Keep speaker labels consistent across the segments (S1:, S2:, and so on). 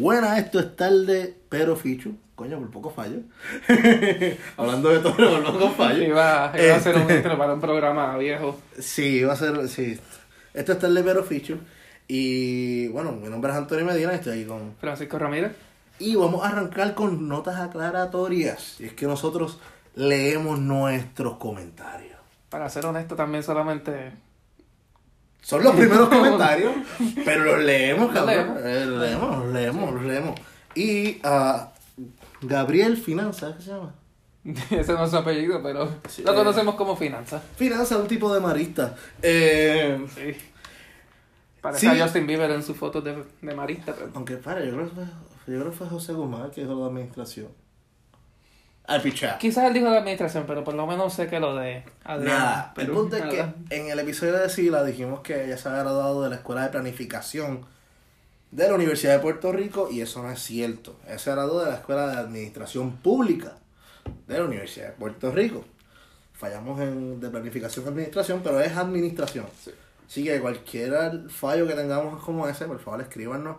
S1: Buena, esto es tarde, pero fichu. Coño, por poco fallo. Hablando de todo, por poco fallo.
S2: Iba, iba a ser un
S1: Este,
S2: intro para un programa viejo.
S1: Sí, va a ser, sí. Esto es tarde, pero fichu. Y bueno, mi nombre es Antonio Medina, estoy ahí con...
S2: Francisco Ramírez.
S1: Y vamos a arrancar con notas aclaratorias. Y es que nosotros leemos nuestros comentarios.
S2: Para ser honesto, también solamente.
S1: Son los primeros comentarios, pero los leemos, cabrón.
S2: leemos.
S1: Eh, Los leemos, los leemos, los leemos. Y a Gabriel Finanza, ¿sabes qué se llama?
S2: Ese no es su apellido, pero
S1: Sí,
S2: lo
S1: eh.
S2: conocemos como Finanza.
S1: Finanza, un tipo de marista. Eh,
S2: Sí. Parece
S1: Sí.
S2: a Justin Bieber en su foto de, de marista, pero.
S1: aunque, para, yo creo, que fue, yo creo que fue José Guzmán que dijo lo de administración. Al pichar.
S2: Quizás él dijo de administración, pero por lo menos sé que lo de Adrián.
S1: Nada, el punto es que en el episodio de Sila dijimos que ella se había graduado de la Escuela de Planificación de la Universidad de Puerto Rico y eso no es cierto. Ella se graduó de la Escuela de Administración Pública de la Universidad de Puerto Rico. Fallamos en de planificación y administración, pero es administración.
S2: Sí.
S1: Así que cualquier fallo que tengamos como ese, por favor escríbanos.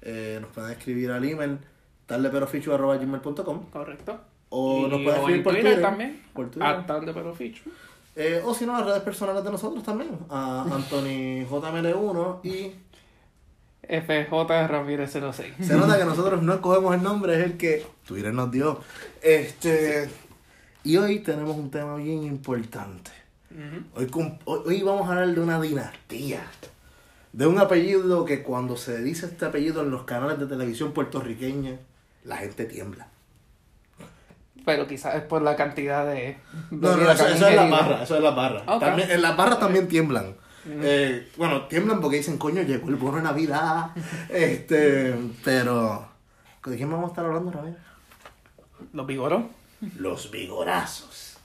S1: Eh, nos pueden escribir al email tardeperofichu.com
S2: Correcto.
S1: O
S2: Y-
S1: nos pueden
S2: o
S1: escribir
S2: en
S1: por
S2: Twitter
S1: Twitter.
S2: también.
S1: Por Twitter.
S2: Pero ficho.
S1: Eh, o si no, las redes personales de nosotros también. A Anthony JML1 y
S2: FJ Ramírez 06.
S1: se nota que nosotros no escogemos el nombre, es el que Twitter nos dio. Este y hoy tenemos un tema bien importante. Hoy, hoy vamos a hablar de una dinastía. De un apellido que cuando se dice este apellido en los canales de televisión puertorriqueña, la gente tiembla.
S2: Pero quizás es por la cantidad de.
S1: No, no, eso, eso es la barra, eso es la barra.
S2: Ok.
S1: También, en las barras también tiemblan. Eh, bueno, tiemblan porque dicen, coño, llegó el bono de Navidad. este, pero. ¿De quién vamos a estar hablando, Ramírez?
S2: Los vigoros.
S1: Los vigorazos.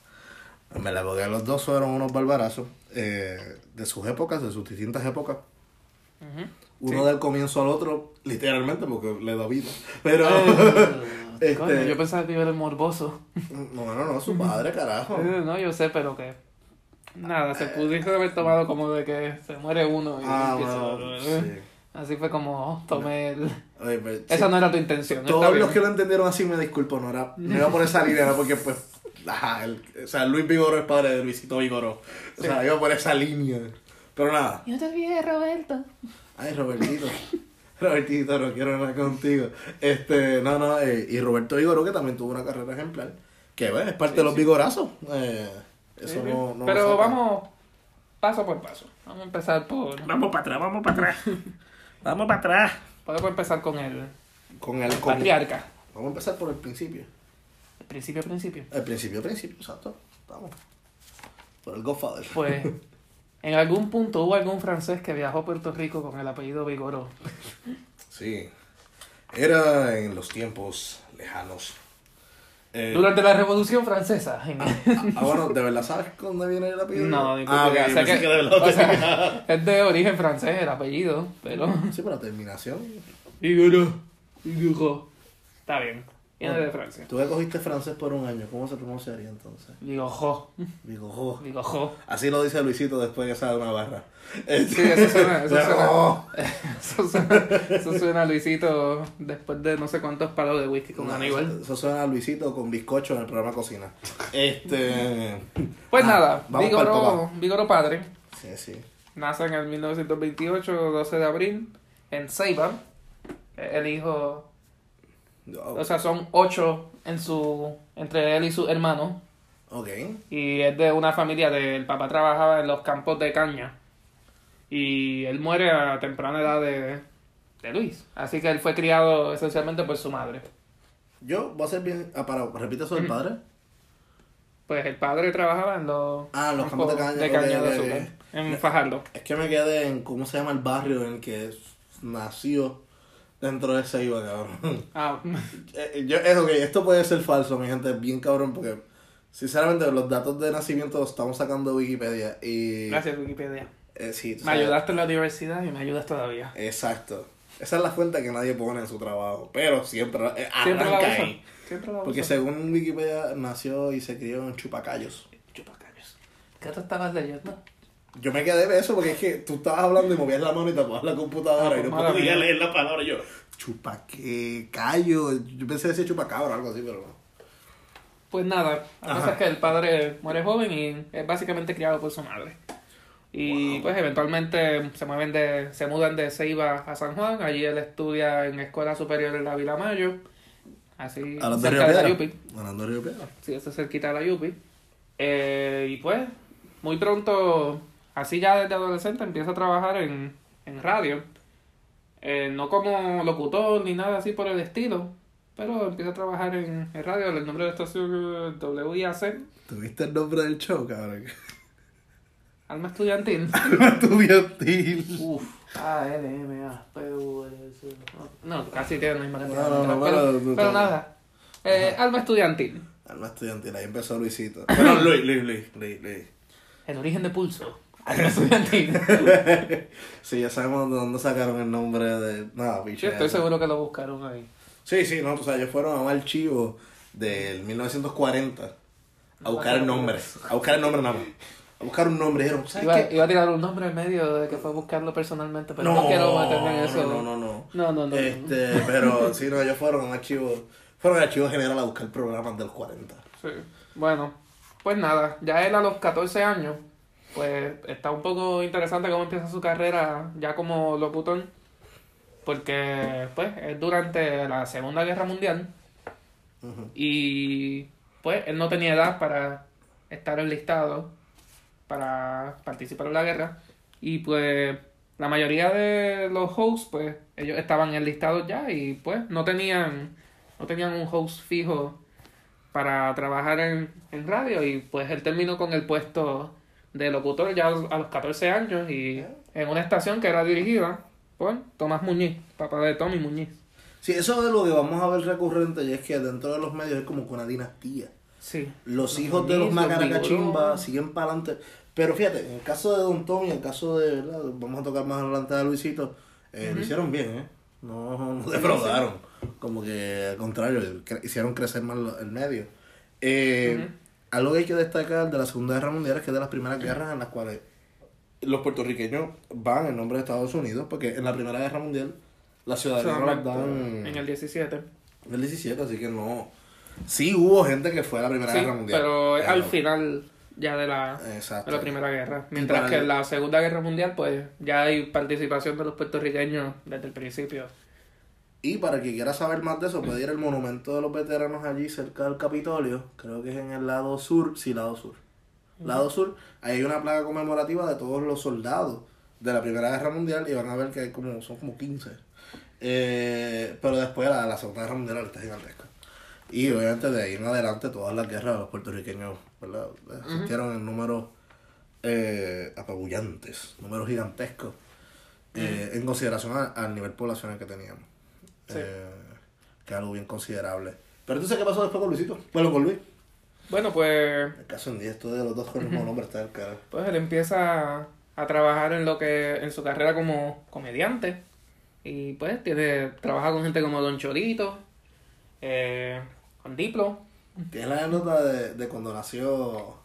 S1: Me la porque los dos fueron unos barbarazos. eh, de sus épocas, de sus distintas épocas.
S2: Ujú.
S1: Uno
S2: Sí.
S1: del comienzo al otro, literalmente, porque le da vida. Pero.
S2: Eh,
S1: Este-
S2: coño, yo pensaba que iba a ser morboso.
S1: no, no, no, su padre, carajo.
S2: Eh, No, yo sé, pero que. Nada, se pudiese haber tomado como de que se muere uno y
S1: Ah,
S2: empieza
S1: bueno,
S2: otro,
S1: sí.
S2: ¿eh? Así fue como, oh, tomé el...
S1: Oye, pero-
S2: Esa no era tu intención. está
S1: Todos
S2: bien.
S1: los que lo entendieron así me disculpo, no era, no iba por esa línea, era porque pues, ajá, el- o sea, Luis Vigoró es padre de Luisito Vigoró. O sea, iba por esa línea. Pero nada,
S2: Yo te olvidé, Roberto.
S1: Ay Robertito, Robertito, no quiero nada contigo. Este, no, no, eh, y Roberto Vigoró que también tuvo una carrera ejemplar, que bueno, es parte de los vigorazos. Eh, eso
S2: Sí,
S1: no, no
S2: Pero vamos paso por paso. Vamos a empezar por...
S3: Vamos para atrás, vamos para atrás. Vamos para atrás.
S2: Podemos empezar con el
S1: con el con-
S2: patriarca.
S1: Vamos a empezar por el principio.
S2: El principio, principio.
S1: El principio, principio, exacto. Vamos. Por el Godfather.
S2: Pues, en algún punto hubo algún francés que viajó a Puerto Rico con el apellido Vigoró.
S1: Sí. Era en los tiempos lejanos. Eh,
S2: Durante la Revolución Francesa.
S1: ah, bueno, ¿de verdad sabes dónde viene el apellido?
S2: No, ni
S1: ah,
S2: puta
S1: ok,
S2: idea.
S1: yo
S2: Sé
S1: pensé
S2: que-
S1: que de
S2: o sea, es de origen francés el apellido, pero...
S1: Sí, pero terminación.
S2: Vigoró. Vigoró. Está bien. Viene de Francia.
S1: Tú que cogiste francés por un año, ¿cómo se pronunciaría entonces?
S2: Vigoró.
S1: Digo, jo.
S2: Vigoró.
S1: Así lo dice Luisito después que sale una barra.
S2: Sí, eso suena, eso suena. Eso suena, eso suena a Luisito después de no sé cuántos palos de whisky con
S1: No,
S2: Aníbal.
S1: Eso, eso suena a Luisito con bizcocho en el programa Cocina. Este.
S2: Pues
S1: Ah,
S2: nada,
S1: vamos papá.
S2: Vigoró padre.
S1: Sí, sí.
S2: Nace en el 1928, 12 de abril, en Ceiba. El hijo, o sea, son ocho en su, entre él y su hermano.
S1: Ok.
S2: Y es de una familia de, el papá trabajaba en los campos de caña. Y él muere a temprana edad de, de Luis. Así que él fue criado esencialmente por su madre.
S1: Yo voy a ser bien. Ah, para, repite eso del padre.
S2: Pues el padre trabajaba en los,
S1: Ah, los campos de caña,
S2: de caña de azúcar, en Fajardo.
S1: Es que me quedé en cómo se llama el barrio en el que nació dentro de Ceiba, cabrón.
S2: Ah,
S1: Eh, Yo, es ok, esto puede ser falso, mi gente, bien cabrón, porque sinceramente los datos de nacimiento los estamos sacando de Wikipedia y...
S2: gracias Wikipedia.
S1: eh, sí,
S2: Me ayudaste en la universidad y me ayudas todavía.
S1: Exacto. Esa es la fuente que nadie pone en su trabajo, pero siempre eh,
S2: Siempre la
S1: arranca
S2: uso.
S1: ahí.
S2: Siempre la
S1: Porque según Wikipedia nació y se crió en Chupacayos.
S2: Chupacabras. ¿Qué tú estabas leyendo?
S1: Yo me quedé de eso porque es que tú estabas hablando y movías la mano y tapabas la computadora
S2: Ah,
S1: y no
S2: mala
S1: podía
S2: mía.
S1: leer la palabra. Y yo, chupa que callo. Yo pensé decir chupacabra o algo así, pero no.
S2: Pues nada, la cosa es que el padre muere joven y es básicamente criado por su madre. Y
S1: Wow.
S2: pues eventualmente se mueven de, se mudan de Ceiba a San Juan, allí él estudia en escuela superior en la Vila Mayo, así
S1: Hablando
S2: cerca de la. Yupi.
S1: Hablando de Río Piedra.
S2: Sí, eso es cerquita de la Yupi. Eh, y pues, muy pronto, así ya desde adolescente, empieza a trabajar en, en radio. Eh, no como locutor ni nada así por el estilo, pero empieza a trabajar en, en radio. El nombre de la estación es WIAC,
S1: ¿Tuviste el nombre del show, cabrón?
S2: Alma Estudiantil.
S1: Estudiantil.
S2: Uf, A, L, M, A, P, U, L, C. No, casi tiene la misma cantidad
S1: No, no, no,
S2: letras, pero,
S1: pero-
S2: pero nada. Eh, Alma Estudiantil.
S1: Alma estudiantil, ahí empezó Luisito. Bueno, Luis, Luis, Luis, Luis, Luis.
S2: El origen de pulso. Alma Estudiantil.
S1: Sí, ya sabemos de dónde sacaron el nombre de. Nada, bicho.
S2: Yo estoy seguro que lo buscaron ahí.
S1: Sí, sí, no, o sea, ellos fueron a un archivo del 1940 a buscar el nombre. A buscar el nombre nada más. A buscar un nombre. Dijeron, ¿sabes
S2: Iba,
S1: qué?
S2: iba a tirar un nombre en medio de que fue a buscarlo personalmente, pero no, quiero meterme en eso.
S1: No, no, no.
S2: No, no, no.
S1: Este, pero sí, no, ellos fueron a un archivo. Fueron al archivo general a buscar programas del 40.
S2: Sí. Bueno, pues nada, ya él a los 14 años, pues está un poco interesante cómo empieza su carrera ya como locutor, porque pues es durante la Segunda Guerra Mundial y pues él no tenía edad para estar enlistado para participar en la guerra. Y pues la mayoría de los hosts pues ellos estaban enlistados ya y pues no tenían no tenían un host fijo para trabajar en, en radio. Y pues él terminó con el puesto de locutor ya a los a los 14 años y en una estación que era dirigida por Tomás Muñiz, papá de Tommy Muñiz.
S1: Sí, eso es lo que vamos a ver recurrente y es que dentro de los medios es como que una dinastía.
S2: Sí.
S1: Los
S2: Los
S1: hijos de los Macaracachimba siguen para adelante. Pero fíjate, en el caso de Don Tommy, en el caso de, ¿verdad? vamos a tocar más adelante de Luisito, eh, lo hicieron bien, ¿eh? No, no defraudaron. Como que al contrario, hicieron crecer más el medio. Eh. Algo que hay que destacar de la Segunda Guerra Mundial es que es de las primeras guerras en las cuales los puertorriqueños van en nombre de Estados Unidos, porque en la Primera Guerra Mundial la ciudadanía no la dan
S2: En el 17.
S1: en el 17, así que no. Sí hubo gente que fue a la Primera
S2: Sí,
S1: Guerra Mundial.
S2: pero es al final ya de la,
S1: Exacto.
S2: de la Primera Guerra. Mientras que
S1: el-
S2: en la Segunda Guerra Mundial, pues ya hay participación de los puertorriqueños desde el principio.
S1: Y para el que quiera saber más de eso, puede ir al monumento de los veteranos allí cerca del Capitolio. Creo que es en el lado sur. Sí, lado sur. Lado sur, ahí hay una placa conmemorativa de todos los soldados de la Primera Guerra Mundial y van a ver que hay como, son como 15. Eh, pero después la, la Segunda Guerra Mundial está gigantesca. Y obviamente de ahí en adelante todas las guerras los puertorriqueños ¿verdad? asistieron en números eh, apabullantes, números gigantescos, eh, en consideración a- al nivel poblacional que teníamos.
S2: Sí.
S1: Eh, que es algo bien considerable. Pero entonces, ¿qué pasó después con Luisito? Bueno, con Luis.
S2: Bueno, pues,
S1: El caso en 10, esto de los dos con el mismo nombre está el cara.
S2: pues él empieza a trabajar en lo que en su carrera como comediante. Y pues tiene trabaja con gente como Don Cholito, eh, con Diplo.
S1: Tienes la anécdota de, de cuando nació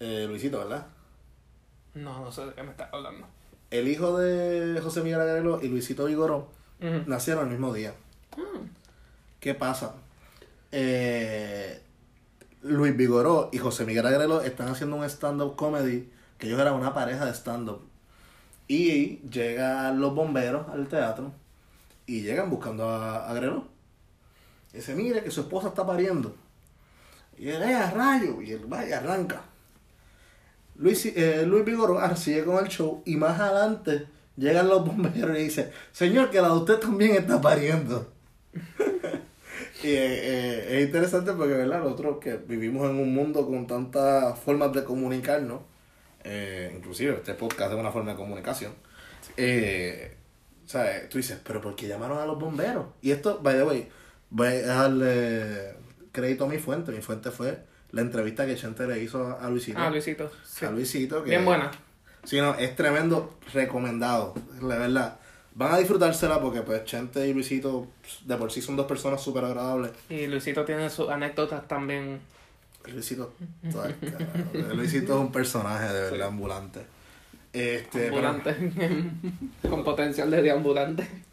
S1: eh, Luisito, ¿verdad?
S2: No, no sé de qué me estás hablando.
S1: El hijo de José Miguel Agrelo y Luisito Nacieron el mismo día. ¿Qué pasa? Eh, Luis Vigoró y José Miguel Agrelo están haciendo un stand-up comedy, que ellos eran una pareja de stand-up. Y llegan los bomberos al teatro y llegan buscando a Agrelo. Y dice, mire que su esposa está pariendo. Y él, eh, a rayo. Y él va y arranca. Luis, eh, Luis Vigoró sigue con el show y más adelante llegan los bomberos y dice, señor, que la de usted también está pariendo. y eh, eh, es interesante porque, ¿verdad? Nosotros que vivimos en un mundo con tantas formas de comunicarnos, eh, inclusive este podcast es una forma de comunicación, eh, ¿sabes? Tú dices, pero ¿por qué llamaron a los bomberos? Y esto, by the way, voy a darle crédito a mi fuente. Mi fuente fue la entrevista que Chente le hizo a Luisito.
S2: Ah, Luisito. sí.
S1: A Luisito. Que,
S2: Bien buena.
S1: Sí, no, es tremendo, recomendado, la verdad. Van a disfrutársela porque pues Chente y Luisito de por sí son dos personas súper agradables.
S2: Y Luisito tiene sus anécdotas también.
S1: Luisito, Luisito es un personaje de verdad ambulante. Este, pero-
S2: Ambulante. Con potencial de deambulante.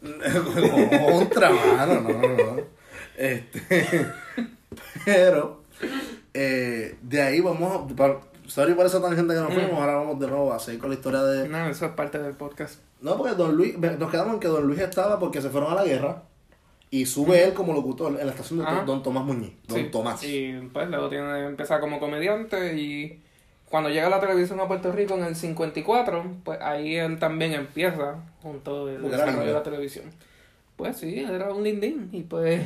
S1: Contra, mano, no, no, no. Este, pero, eh, de ahí vamos a. Sorry por esa tangente que nos fuimos, ahora vamos de nuevo a seguir con la historia de.
S2: No, eso es parte del podcast.
S1: No, porque Don Luis, nos quedamos en que Don Luis estaba porque se fueron a la guerra y sube él como locutor en la estación de
S2: Ajá.
S1: Don Tomás Muñiz. Don
S2: Sí,
S1: Tomás.
S2: Y pues luego tiene empezar como comediante y cuando llega la televisión a Puerto Rico en el 54, pues ahí él también empieza junto el desarrollo de
S1: lindo.
S2: la televisión. Pues sí, era un lindín y pues...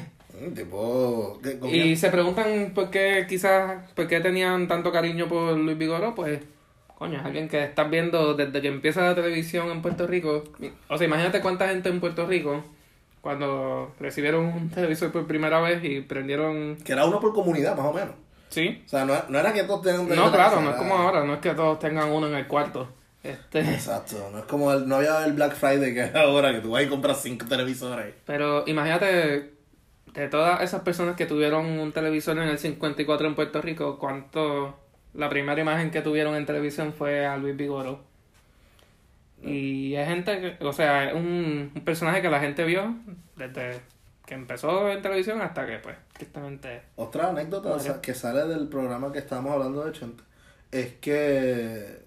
S1: Tipo. con
S2: Y se preguntan por qué quizás, por qué tenían tanto cariño por Luis Vigoró, pues, coño, es alguien que estás viendo desde que empieza la televisión en Puerto Rico. O sea, imagínate cuánta gente en Puerto Rico, cuando recibieron un televisor por primera vez y prendieron...
S1: Que era uno por comunidad, más o menos.
S2: Sí.
S1: O sea, no, no era que todos tenían un
S2: No, claro, no es como ahora, no es que todos tengan uno en el cuarto. Este,
S1: Exacto, no es como el, no había el Black Friday que es ahora, que tú vas y compras cinco televisores.
S2: pero imagínate, de todas esas personas que tuvieron un televisor en el 54 en Puerto Rico, ¿cuánto... La primera imagen que tuvieron en televisión fue a Luis Vigoro. Y hay gente que, o sea, es un, un personaje que la gente vio desde que empezó en televisión hasta que, pues, tristemente...
S1: Otra anécdota o sea, que sale del programa que estábamos hablando de Chente es que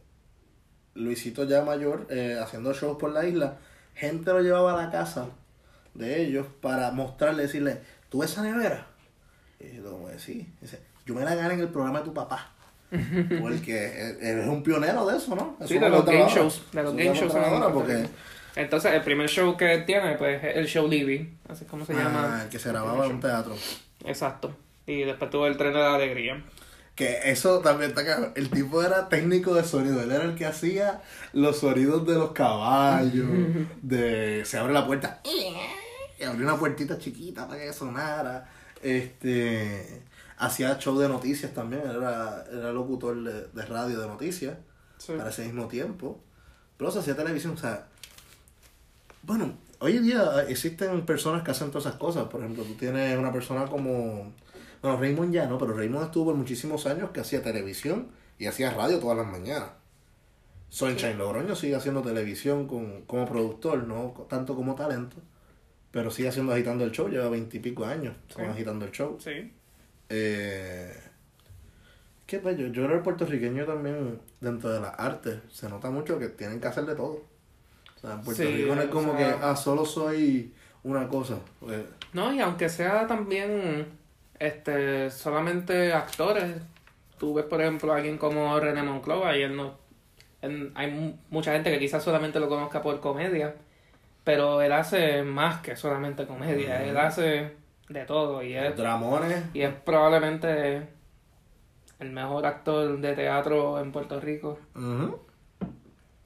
S1: Luisito ya mayor, eh, haciendo shows por la isla, gente lo llevaba a la casa de ellos para mostrarle, decirle, ¿tú esa nevera? Y yo como sí. Dice, yo me la gané en el programa de tu papá. Porque él- él es un pionero de eso, ¿no?
S2: Sí, de los
S1: lo
S2: game shows. De los game shows.
S1: porque
S2: Entonces, el primer show que tiene, pues, es el show Libby. Así es como se
S1: ah,
S2: llama.
S1: el que se grababa en un teatro.
S2: Exacto. Y después tuvo el tren de la alegría.
S1: Que eso también está cabrón. El tipo era técnico de sonido. Él era el que hacía los sonidos de los caballos. De se abre la puerta. Y abrió una puertita chiquita para que sonara. Este. Hacía show de noticias también. Él era, era locutor de, de radio de noticias.
S2: Sí.
S1: Para ese mismo tiempo. Pero se hacía televisión. O sea. Bueno, hoy en día existen personas que hacen todas esas cosas. Por ejemplo, tú tienes una persona como. Bueno, Raymond ya no, pero Raymond estuvo por muchísimos años que hacía televisión y hacía radio todas las mañanas. Sunshine Logroño sigue haciendo televisión con, como productor, no tanto como talento, pero sigue haciendo agitando el show, lleva veintipico años con
S2: Sí.
S1: agitando el show.
S2: Sí.
S1: Eh, qué bello, yo creo que el puertorriqueño también, dentro de las artes, se nota mucho que tienen que hacer de todo. O sea, en Puerto
S2: Sí,
S1: Rico no es
S2: o
S1: como
S2: sea-
S1: que, ah, solo soy una cosa. Pues,
S2: No, y aunque sea también este solamente actores, tú ves, por ejemplo, a alguien como René Monclova y él no... él- hay mu- mucha gente que quizás solamente lo conozca por comedia, pero él hace más que solamente comedia, él hace de todo y es,
S1: Dramones,
S2: y es probablemente el mejor actor de teatro en Puerto Rico.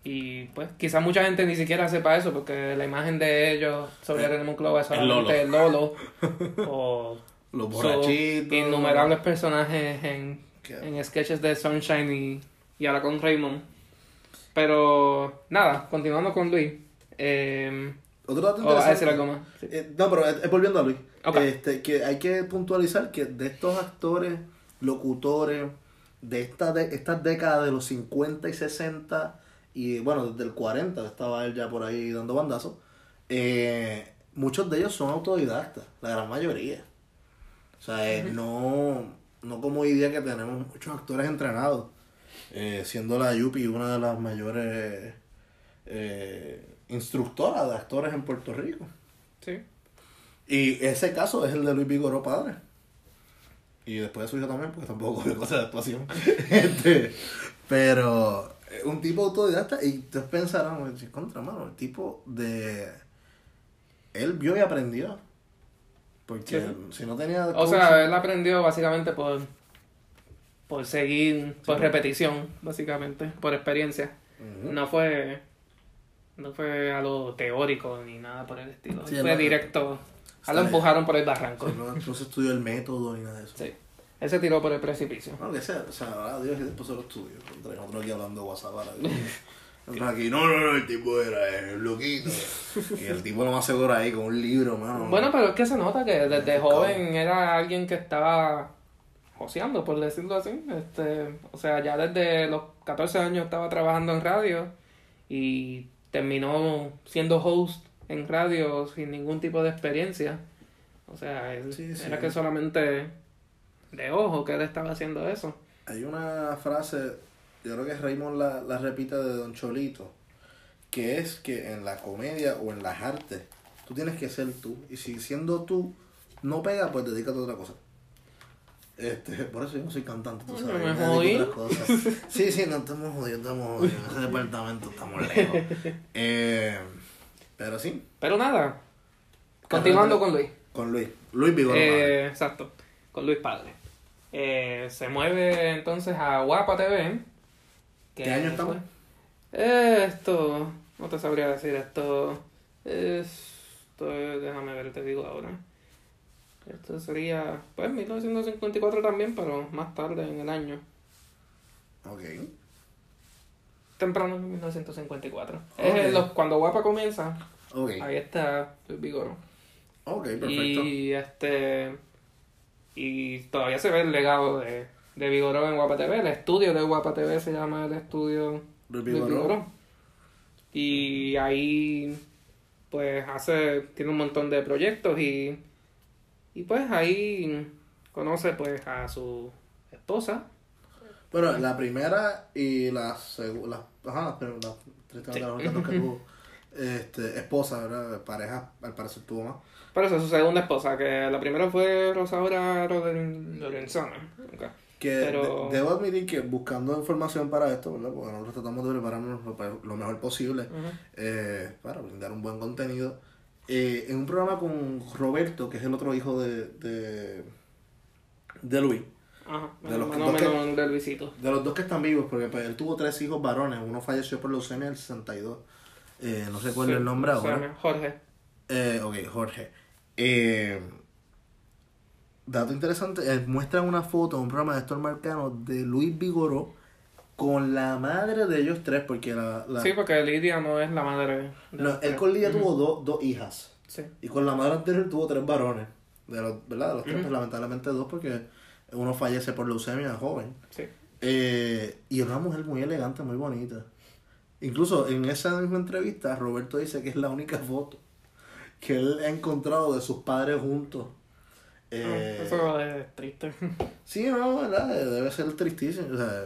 S2: Y pues quizás mucha gente ni siquiera sepa eso porque la imagen de ellos sobre René Monclova es
S1: El
S2: solamente el Lolo o
S1: los borrachitos.
S2: innumerables personajes en, en sketches de Sunshine y, y ahora con Raymond. Pero nada, continuando con Luis. Eh,
S1: Otro dato
S2: ¿O vas a decir
S1: interesante-
S2: algo más? Sí.
S1: Eh, no, pero es, volviendo a Luis. Este, que hay que puntualizar que de estos actores, locutores, de esta de, estas décadas de los 50 y 60, y bueno, desde el 40 estaba él ya por ahí dando bandazos, eh, muchos de ellos son autodidactas, la gran mayoría. O sea, no, no como hoy día que tenemos muchos actores entrenados, eh, siendo la Yupi una de las mayores eh, instructoras de actores en Puerto Rico.
S2: sí.
S1: Y ese caso es el de Luis Vigoró padre. Y después de su hijo también, porque tampoco cogió cosas de actuación. este, pero eh, un tipo autodidacta, y ustedes pensarán, "Oye, contra mano, el tipo de. Él vio y aprendió. Porque
S2: Sí.
S1: si no tenía.
S2: O sea, él aprendió básicamente por, por seguir, por repetición, básicamente, por experiencia. No fue no fue algo teórico ni nada por el estilo.
S1: Sí,
S2: fue
S1: no-
S2: directo. A lo empujaron por el barranco.
S1: no, no se estudió el método ni nada de eso.
S2: Sí. Él se tiró por el precipicio.
S1: No, que sea, o sea, ahora Dios después se lo estudio. Nosotros aquí hablando de WhatsApp ahora. Aquí, no, no, no, el tipo era el loquito. Y el tipo lo más seguro ahí con un libro, mano.
S2: Bueno, pero es que se nota que desde joven era alguien que estaba joseando, por decirlo así. Este, o sea, ya desde los 14 años estaba trabajando en radio y terminó siendo host en radio sin ningún tipo de experiencia. O sea, él,
S1: Sí, sí.
S2: era que solamente de ojo que él estaba haciendo eso.
S1: Hay una frase, yo creo que Raymond la, la repite de Don Cholito, que es que en la comedia o en las artes, tú tienes que ser tú. Y si siendo tú no pega, pues dedícate a otra cosa. Este, por eso yo no soy cantante, tú sabes.
S2: me
S1: dedico a
S2: jodí.
S1: otras cosas. Sí, sí, no estamos jodidos, estamos jodidos. En ese departamento estamos lejos. Eh, pero sí,
S2: Pero nada, continuando con Luis.
S1: con Luis. Luis Vigor.
S2: Eh, exacto, con Luis Padre. Eh, se mueve entonces a Guapa TV.
S1: ¿Qué año estamos?
S2: Esto, no te sabría decir esto. Esto, déjame ver, te digo ahora. Esto sería, pues, 1954 también, pero más tarde en el año.
S1: Ok.
S2: Temprano en 1954.
S1: Ok.
S2: Es los- cuando Guapa comienza,
S1: Ok.
S2: ahí está Luis Vigoro.
S1: Ok, perfecto.
S2: Y este y todavía se ve el legado de, de Vigoró en Guapa TV. El estudio de Guapa TV se llama el estudio
S1: Luis Vigoró.
S2: Vigoró. Y ahí pues hace, tiene un montón de proyectos y, y pues ahí conoce pues a su esposa.
S1: Bueno, la primera y la segunda, ajá, las tres
S2: Sí.
S1: que tuvo, este, esposa, ¿verdad? Pareja, al parecer tuvo más.
S2: Pero esa es su segunda esposa, que la primera fue Rosaura Loren- Lorenzana. Ok.
S1: Que
S2: Pero-
S1: de- debo admitir que buscando información para esto, ¿verdad? Porque nosotros tratamos de prepararnos lo, mejor posible eh, para brindar un buen contenido. Eh, en un programa con Roberto, que es el otro hijo de, de, de Luis,
S2: Ajá,
S1: De los dos que-
S2: de Luisito.
S1: de los dos que están vivos, porque pues, él tuvo tres hijos varones, uno falleció por leucemia en el 62. Eh, no recuerdo
S2: Sí,
S1: el nombre ahora.
S2: Jorge.
S1: Eh, ok, Jorge. Eh, dato interesante, eh, muestran una foto en un programa de Héctor Marcano de Luis Vigoró con la madre de ellos tres, porque la... la-
S2: Sí, porque Lidia no es la madre. de
S1: no, él
S2: tres.
S1: con Lidia tuvo dos, dos hijas.
S2: Sí.
S1: Y con la madre anterior tuvo tres varones. De los, ¿verdad? De los tres, pues, lamentablemente dos, porque uno fallece por leucemia joven.
S2: Sí.
S1: Eh, y una mujer muy elegante, muy bonita. Incluso en esa misma entrevista, Roberto dice que es la única foto que él ha encontrado de sus padres juntos. Eh,
S2: Eso es triste.
S1: Sí, no, ¿verdad? Debe ser tristísimo. O sea,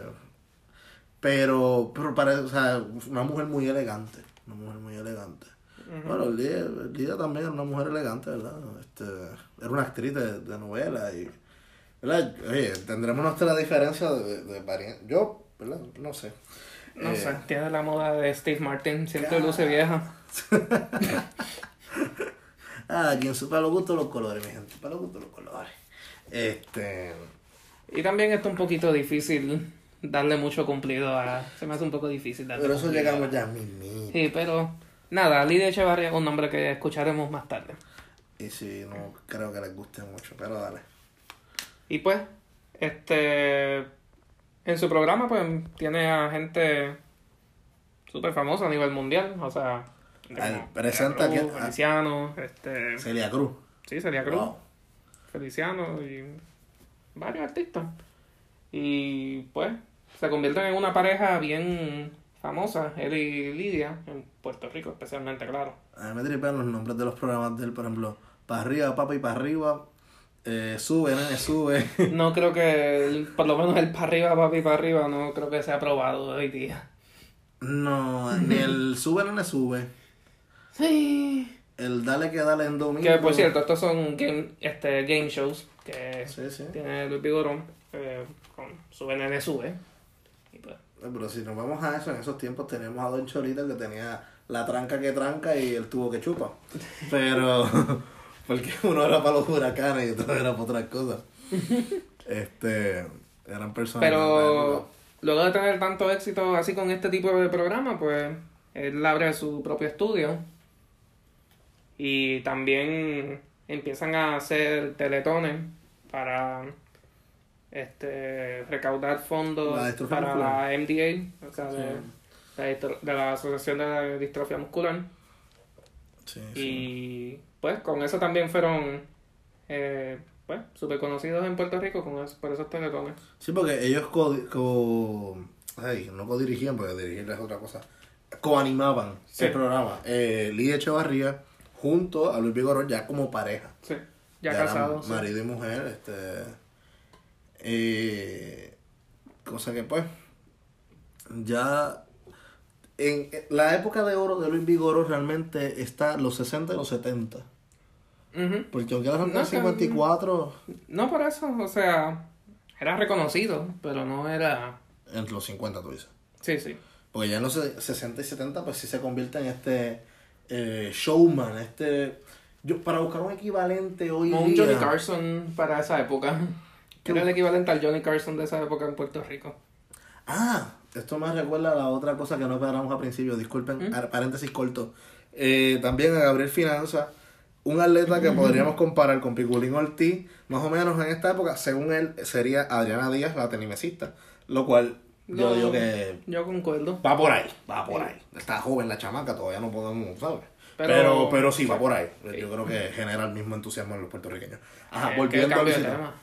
S1: pero, pero para, o sea, una mujer muy elegante. Una mujer muy elegante. Bueno, Lidia, Lidia también era una mujer elegante, ¿verdad? Este, era una actriz de, de novela y... ¿verdad? Oye, tendremos nuestra diferencia de, de Yo, ¿verdad? No sé.
S2: No
S1: Eh,
S2: sé, tiene la moda de Steve Martin, siempre luce vieja.
S1: Ah, quien su para los gustos los colores, mi gente. Para los gustos los colores. Este...
S2: Y también está un poquito difícil darle mucho cumplido a... Se me hace un poco difícil darle
S1: Pero eso
S2: cumplido.
S1: llegamos ya, mi
S2: Sí, pero... Nada, Lidia Echevarria es un nombre que escucharemos más tarde.
S1: Y sí, no creo que les guste mucho, pero dale.
S2: Y pues, este... En su programa, pues, tiene a gente súper famosa a nivel mundial. O sea... como
S1: Al- presenta
S2: Cruz,
S1: que-
S2: Feliciano, este...
S1: Celia Cruz.
S2: Sí, sería Cruz.
S1: Wow.
S2: Feliciano y varios artistas. Y pues se convierten en una pareja bien famosa, él y Lidia, en Puerto Rico especialmente, claro.
S1: A mí me tripean los nombres de los programas de él, por ejemplo, para arriba, papá y para arriba, eh, sube, nene, sube.
S2: No creo que, el- por lo menos el para arriba, papi, para arriba, no creo que sea aprobado hoy día.
S1: No, ni el sube, nene, sube.
S2: Sí.
S1: El dale que dale en domingo.
S2: Que por cierto, estos son game, este, game shows que
S1: Sí, sí.
S2: tiene Luis Vigorón eh, con Sube. Y pues,
S1: Eh, Pero si nos vamos a eso, en esos tiempos teníamos a Don Cholita que tenía la tranca que tranca y el tubo que chupa. Pero, porque uno era para los huracanes y otro era para otras cosas. Este, eran personas.
S2: Pero luego de tener tanto éxito así con este tipo de programa, pues él abre su propio estudio y también empiezan a hacer teletones para este recaudar fondos
S1: La
S2: para
S1: muscular.
S2: la MDA, o sea, de, la distro- de la Asociación de la Distrofia Muscular.
S1: Sí, sí.
S2: Y pues con eso también fueron eh, pues súper conocidos en Puerto Rico con eso- por esos teletones.
S1: Sí, porque ellos co, co- ay, no co-dirigían, porque dirigir es otra cosa. coanimaban el programa. Eh, Lidia Echevarría junto a Luis Vigoró ya como pareja.
S2: Sí, ya, casados. sí.
S1: Marido y mujer, este. eh, cosa que pues. Ya. En la época de oro de Luis Vigoró realmente está los 60 y los 70.
S2: Ujú.
S1: Porque aunque son
S2: No,
S1: en 54,
S2: No por eso, o sea, era reconocido, pero no era...
S1: entre los 50 tú dices.
S2: Sí, sí.
S1: Porque ya en los 60 y 70 pues sí se convierte en este eh, showman, este... Yo, para buscar un equivalente hoy
S2: Como un
S1: día...
S2: Johnny Carson para esa época.
S1: ¿Qué
S2: Era el equivalente al Johnny Carson de esa época en Puerto Rico.
S1: Ah, esto me recuerda a la otra cosa que no esperamos al principio. Disculpen,
S2: ¿Mm?
S1: ar- paréntesis corto. Eh, también a Gabriel Finanza, un atleta que podríamos comparar con Piculín Ortiz, más o menos en esta época, según él, sería Adriana Díaz, la tenimesista. Lo cual yo
S2: No,
S1: digo que
S2: Yo concuerdo.
S1: va por ahí, va por ahí. Está joven la chamaca, todavía no podemos, ¿sabes?
S2: Pero-
S1: Pero, pero, sí, va por ahí. Yo creo que genera el mismo entusiasmo en los puertorriqueños. Ajá, volviendo a
S2: tema.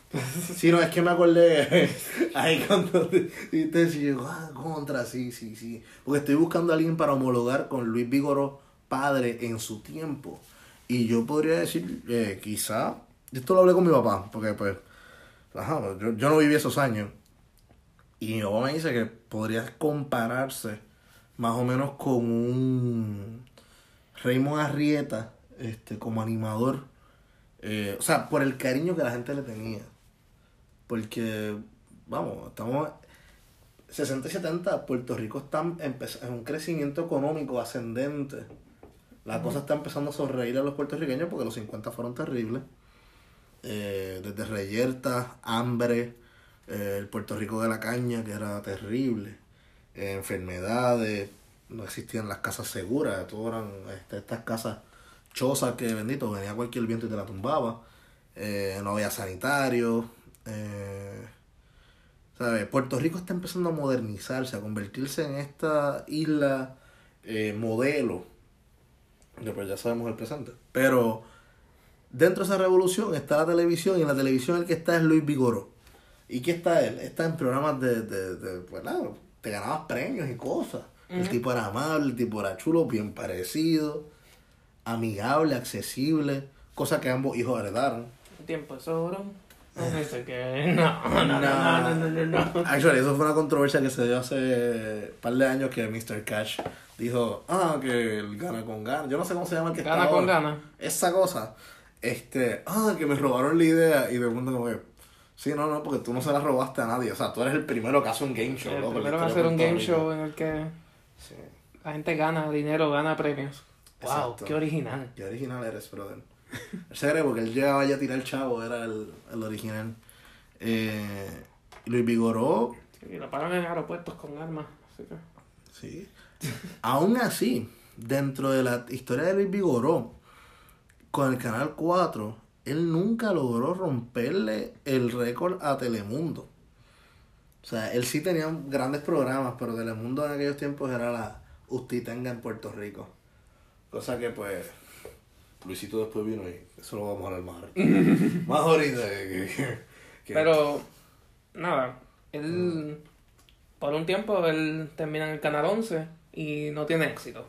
S1: Sí, no, es que me acordé ahí cuando y te decía, yo, ah, contra, sí, sí, sí. Porque estoy buscando a alguien para homologar con Luis Vigoró, padre, en su tiempo. Y yo podría decir, eh, quizá, esto lo hablé con mi papá, porque pues, ajá, yo, yo no viví esos años. Y mi papá me dice que podría compararse más o menos con un Raymond Arrieta, este, como animador. Eh, o sea, por el cariño que la gente le tenía. Porque, vamos, estamos 60 y 70, Puerto Rico está en un crecimiento económico ascendente. La cosa está empezando a sonreír a los puertorriqueños porque los 50 fueron terribles. Eh, desde reyertas, hambre, eh, el Puerto Rico de la caña, que era terrible, eh, enfermedades, no existían las casas seguras, todo eran este, estas casas chozas que bendito, venía cualquier viento y te la tumbaba, eh, no había sanitarios, ¿sabes? Puerto Rico está empezando a modernizarse, a convertirse en esta isla modelo, después ya sabemos el presente, pero dentro de esa revolución está la televisión y en la televisión el que está es Luis Vigoró. ¿Y qué está él? Está en programas de, de, de pues nada, te ganabas premios y cosas. El tipo era amable, el tipo era chulo, bien parecido, amigable, accesible, cosa que ambos hijos heredaron.
S2: Tiempo oro. No sé qué. No, no, no, no, no, no, no.
S1: Actually, eso fue una controversia que se dio hace un par de años que Mr. Cash dijo, ah, que él gana con gana. Yo no sé cómo se llama el que
S2: Gana
S1: está
S2: con
S1: ahora.
S2: gana.
S1: Esa cosa. Este, ah, que me robaron la idea. Y de pronto como que, sí, no, no, porque tú no se la robaste a nadie. O sea, tú eres el primero que hace un game show.
S2: El
S1: loco, en la
S2: primero
S1: historia
S2: hacer un game show en el que
S1: Sí.
S2: la gente gana dinero, gana premios. Wow, qué original.
S1: Qué original eres, brother. Él se cree porque él llegaba ya a tirar el chavo, era el, el original. Eh, Luis Vigoró,
S2: Y lo paran en aeropuertos con armas. Así que.
S1: sí. Aún así, dentro de la historia de Luis Vigoró, con el Canal 4, él nunca logró romperle el récord a Telemundo. O sea, él sí tenía grandes programas, pero Telemundo en aquellos tiempos era la Ustitenga en Puerto Rico. Cosa que pues Luisito después vino y eso lo vamos a hablar más ahorita. más ahorita que, que- que-
S2: Pero, nada, él, por un tiempo, él termina en el Canal 11 y no tiene éxito.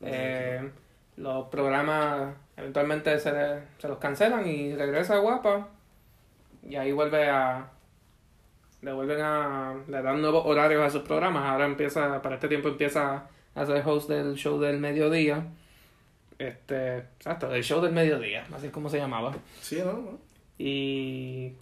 S2: Eh, los programas eventualmente se, se los cancelan y regresa a Guapa y ahí vuelve a... Le vuelven a... Le dan nuevos horarios a sus programas. Ahora empieza, para este tiempo empieza a ser host del show del mediodía. Este, exacto, el show del mediodía, así es como se llamaba.
S1: Sí, ¿no?
S2: Y,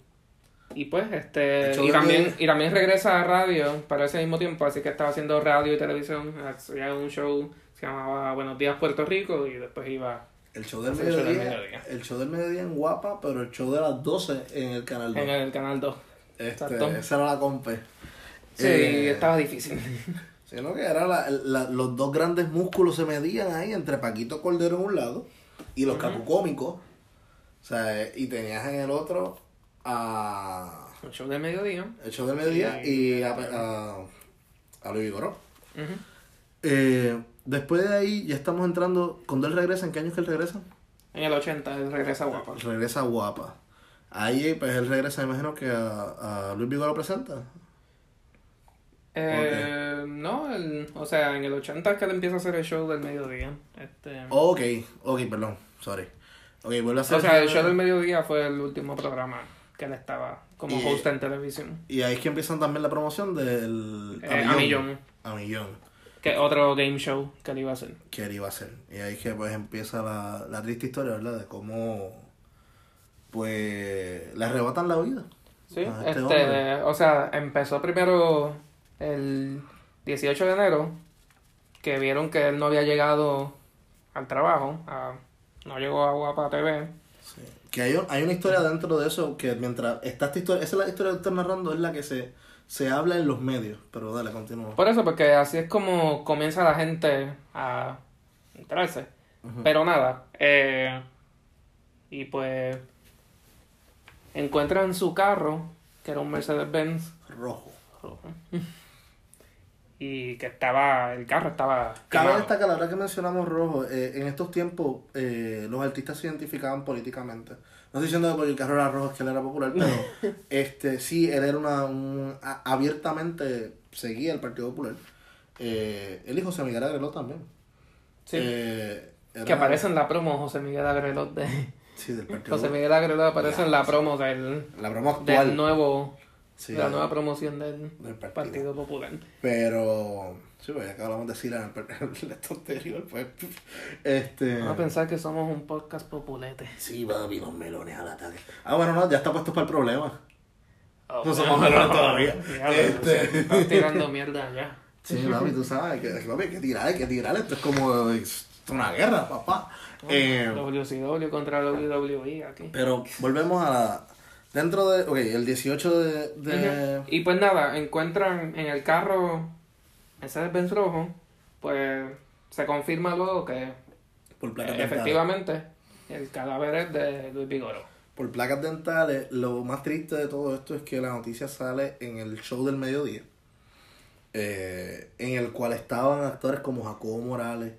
S2: y pues, este, y también, y también regresa a radio para ese mismo tiempo, así que estaba haciendo radio y televisión, hacía un show que se llamaba Buenos Días Puerto Rico y después iba
S1: El show del mediodía. El show del mediodía en Guapa, pero el show de las 12 en el canal 2.
S2: en el Canal 2.
S1: Este, esa era la compe.
S2: Sí,
S1: Eh,
S2: estaba difícil.
S1: Sino que era la- la- los dos grandes músculos se medían ahí entre Paquito Cordero en un lado y los
S2: Ujú.
S1: capucómicos. O sea, eh, y tenías en el otro a
S2: El show del mediodía.
S1: el show del mediodía
S2: Y-
S1: y a, a, a Luis Vigoró.
S2: Ujú.
S1: Eh, después de ahí ya estamos entrando. ¿Cuándo él regresa? ¿En qué años que él regresa?
S2: En el 80 él regresa Guapa.
S1: Regresa Guapa. Ahí pues él regresa, me imagino que a, a Luis Vigoró presenta.
S2: Eh, No, el, o sea, en el 80 es que él empieza a hacer el show del mediodía. Este,
S1: Ok, ok, perdón, sorry. Ok, vuelve a hacer.
S2: o sea, el show del mediodía fue el último programa que él estaba como
S1: Y-
S2: host en televisión.
S1: Y ahí es que empiezan también la promoción del.
S2: Eh, a millón.
S1: A millón.
S2: Que otro game show que él iba a hacer.
S1: que él iba a hacer. Y ahí que pues empieza la, la triste historia, ¿verdad? De cómo pues le arrebatan la vida.
S2: Sí,
S1: este
S2: este, o sea, empezó primero el 18 de enero, que vieron que él no había llegado al trabajo, a- no llegó a Guapa TV.
S1: Sí. Que hay, un- hay una historia dentro de eso que mientras está esta historia, esa es la historia que estoy narrando, es la que se, se habla en los medios. Pero dale, continúa.
S2: Por eso, porque así es como comienza la gente a enterarse. Pero nada, eh, y pues encuentran su carro, que era un Mercedes-Benz
S1: Rojo.
S2: rojo, y que estaba, el carro estaba
S1: Cabe destacar, la verdad que mencionamos rojo, eh, en estos tiempos eh, los artistas se identificaban políticamente. No estoy diciendo que porque el carro era rojo es que él era popular, pero este sí, él era una, un, a- abiertamente seguía el Partido Popular. Eh, él y José Miguel Agreló también.
S2: Sí.
S1: Eh, era-
S2: Que aparece en la promo José Miguel Agrelot de...
S1: Sí, del Partido
S2: José. Miguel Agrelot aparece en la promo del,
S1: La broma actual.
S2: del nuevo...
S1: Sí,
S2: la nueva promoción del,
S1: del partido.
S2: Partido Popular.
S1: Pero, sí, pues ya que hablamos de Sila en el, per- en el esto anterior, pues, este...
S2: Vamos a pensar que somos un podcast populete.
S1: Sí, papi, los melones al ataque. Ah, bueno, no, ya está puesto para el problema.
S2: Oh,
S1: No somos melones todavía.
S2: Diablo,
S1: Este.
S2: Estás tirando mierda ya.
S1: Sí, papi, tú sabes que papi, hay que tirar, hay que tirar. Esto es como es una guerra, papá. Eh,
S2: WCW contra WWE aquí.
S1: pero volvemos a la... Dentro de... Ok, el 18 de... de.
S2: Y pues nada, encuentran en el carro Mercedes-Benz rojo, pues se confirma luego que
S1: por placas
S2: eh,
S1: dentales.
S2: efectivamente el cadáver es de Luis Vigoro.
S1: Por placas dentales, lo más triste de todo esto es que la noticia sale en el show del mediodía. eh, en el cual estaban actores como Jacobo Morales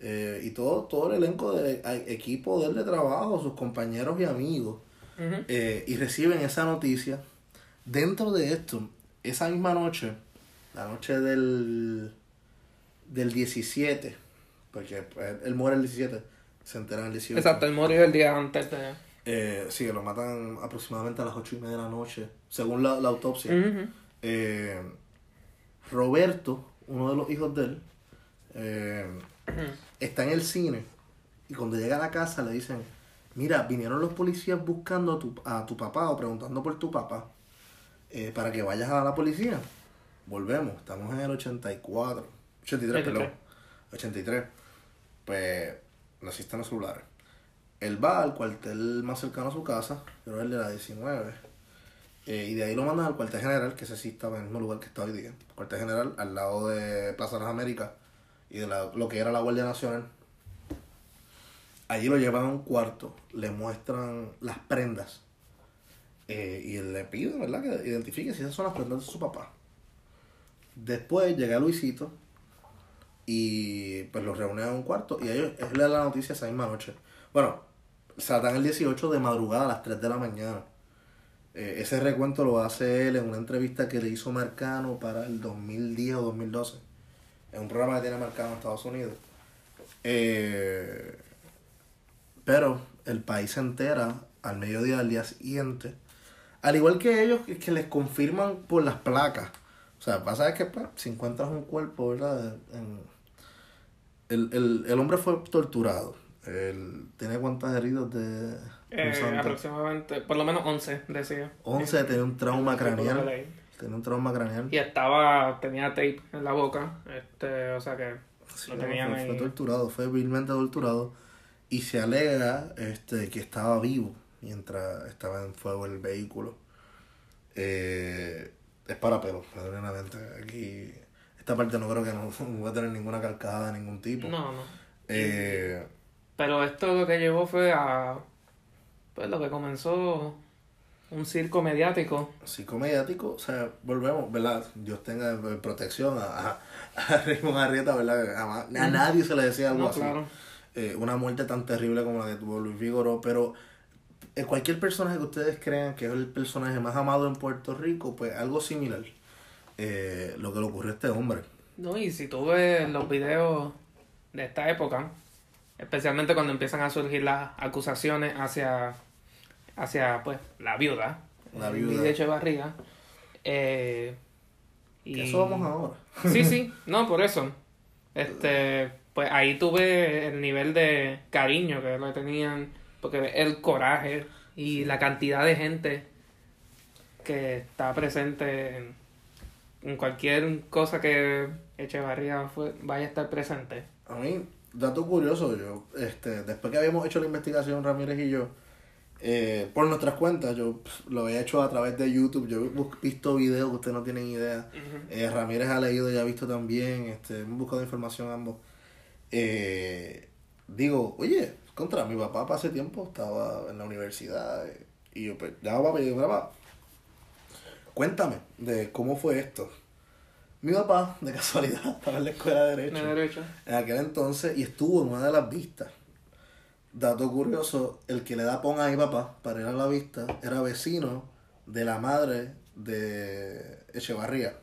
S1: eh, y todo, todo el elenco de equipo de él de trabajo, sus compañeros y amigos. Eh, y reciben esa noticia. Dentro de esto, esa misma noche, la noche del, del 17, porque pues, él muere el 17, se entera el 18.
S2: Exacto, él murió el día antes de...
S1: Eh, sí, lo matan aproximadamente a las 8 y media de la noche, según la, la autopsia. Eh, Roberto, uno de los hijos de él, eh, está en el cine y cuando llega a la casa le dicen, mira, vinieron los policías buscando a tu, a tu papá o preguntando por tu papá eh, para que vayas a la policía. Volvemos, estamos en el 84, 83, perdón, 83. Pues no existen los celulares. Él va al cuartel más cercano a su casa, creo que el de la 19. eh, y de ahí lo mandan al cuartel general, que ese sí estaba en el mismo lugar que está hoy día. Cuartel general al lado de Plaza de las Américas y de la- lo que era la Guardia Nacional. Allí lo llevan a un cuarto, le muestran las prendas eh, y él le pide, ¿verdad?, que identifique si esas son las prendas de su papá. Después llega Luisito y pues los reúne en un cuarto y ellos, él le da la noticia esa misma noche. Bueno, dan el 18 de madrugada a las 3 de la mañana. Eh, ese recuento lo hace él en una entrevista que le hizo Marcano para el 2010 o 2012. En un programa que tiene Marcano en Estados Unidos. Eh, pero el país se entera al mediodía del día siguiente. Al igual que ellos que, que les confirman por las placas. O sea, pasa es que pues, si encuentras un cuerpo, ¿verdad? En- el, el, el hombre fue torturado. Él tiene cuántas heridas de...
S2: Eh, aproximadamente, por lo menos 11, decía.
S1: 11 tenía un trauma craneal. Tenía un trauma craneal.
S2: Y estaba, tenía tape en la boca, este, o sea que
S1: Sí,
S2: lo
S1: no,
S2: tenían
S1: fue, fue
S2: ahí.
S1: torturado, fue vilmente torturado. Y se alega este, que estaba vivo mientras estaba en fuego el vehículo. Eh, es para pelos, genuinamente. Aquí, esta parte no creo que no, no va a tener ninguna carcajada de ningún tipo.
S2: No, no.
S1: Eh,
S2: Pero esto lo que llevó fue a, pues lo que comenzó un circo mediático.
S1: psicomediático, o sea, volvemos, ¿verdad? Dios tenga protección a, a, a Raymond Arrieta, ¿verdad? A nadie se le decía algo
S2: No,
S1: así.
S2: claro.
S1: Eh, una muerte tan terrible como la que tuvo Luis Vigoró, pero eh, cualquier personaje que ustedes crean que es el personaje más amado en Puerto Rico, pues algo similar. eh, lo que le ocurrió a este hombre.
S2: No, y si tú ves los videos de esta época, especialmente cuando empiezan a surgir las acusaciones hacia, hacia pues, la viuda,
S1: La viuda.
S2: Lidia Echevarría, eh, y...
S1: Eso vamos ahora.
S2: Sí, sí, no, por eso. Este, pues ahí tuve el nivel de cariño que le tenían, porque el coraje y la cantidad de gente que está presente en, en cualquier cosa que Echevarría fue, vaya a estar presente.
S1: A mí, dato curioso, yo, este, después que habíamos hecho la investigación Ramírez y yo, eh, por nuestras cuentas, yo lo había hecho a través de YouTube, yo he visto videos que ustedes no tienen idea. Eh, Ramírez ha leído y ha visto también, este, hemos buscado información ambos. Eh, digo, oye, contra mi papá para hace tiempo estaba en la universidad eh, y yo pues llamo a papá y digo, "Mira, papá, cuéntame de cómo fue esto. Mi papá, de casualidad, estaba en la escuela de Derecho
S2: De derecho.
S1: en aquel entonces y estuvo en una de las vistas. Dato curioso, el que le da pon a mi papá para ir a la vista era vecino de la madre de Echevarría,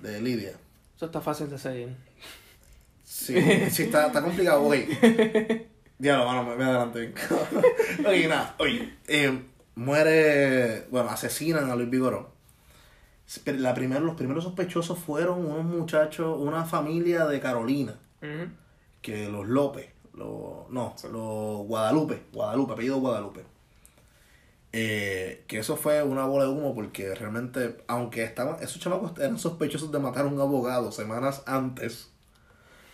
S1: de Lidia.
S2: Eso está fácil de seguir.
S1: Sí, sí está, está complicado, oye. Diablo, mano, me, me adelanté. oye, nada, oye. eh, muere, bueno, asesinan a Luis Vigoró. Pero La primer, los primeros sospechosos fueron unos muchachos, una familia de Carolina. Que los López, los, no, los Guadalupe, Guadalupe, apellido Guadalupe. Eh, que eso fue una bola de humo porque realmente, aunque estaban, esos chamacos eran sospechosos de matar a un abogado semanas antes.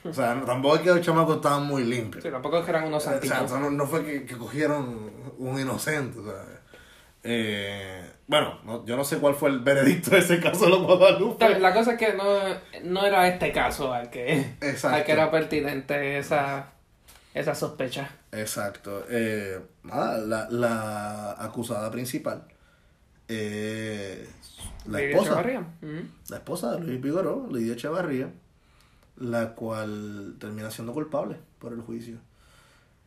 S1: O sea, tampoco es que los chamacos estaban muy limpios.
S2: Sí, tampoco es que eran unos
S1: O sea,
S2: santitos.
S1: no, no fue que, que cogieron un inocente, o sea, eh, bueno, no- yo no sé cuál fue el veredicto de ese caso de los Guadalupe.
S2: La cosa es que no, no era este caso al que,
S1: Exacto.
S2: al que era pertinente esa, esa sospecha.
S1: Exacto. Eh, nada, la, la acusada principal, eh, la esposa, la esposa de Luis Vigoró, Lidia Echevarría, la cual termina siendo culpable por el juicio.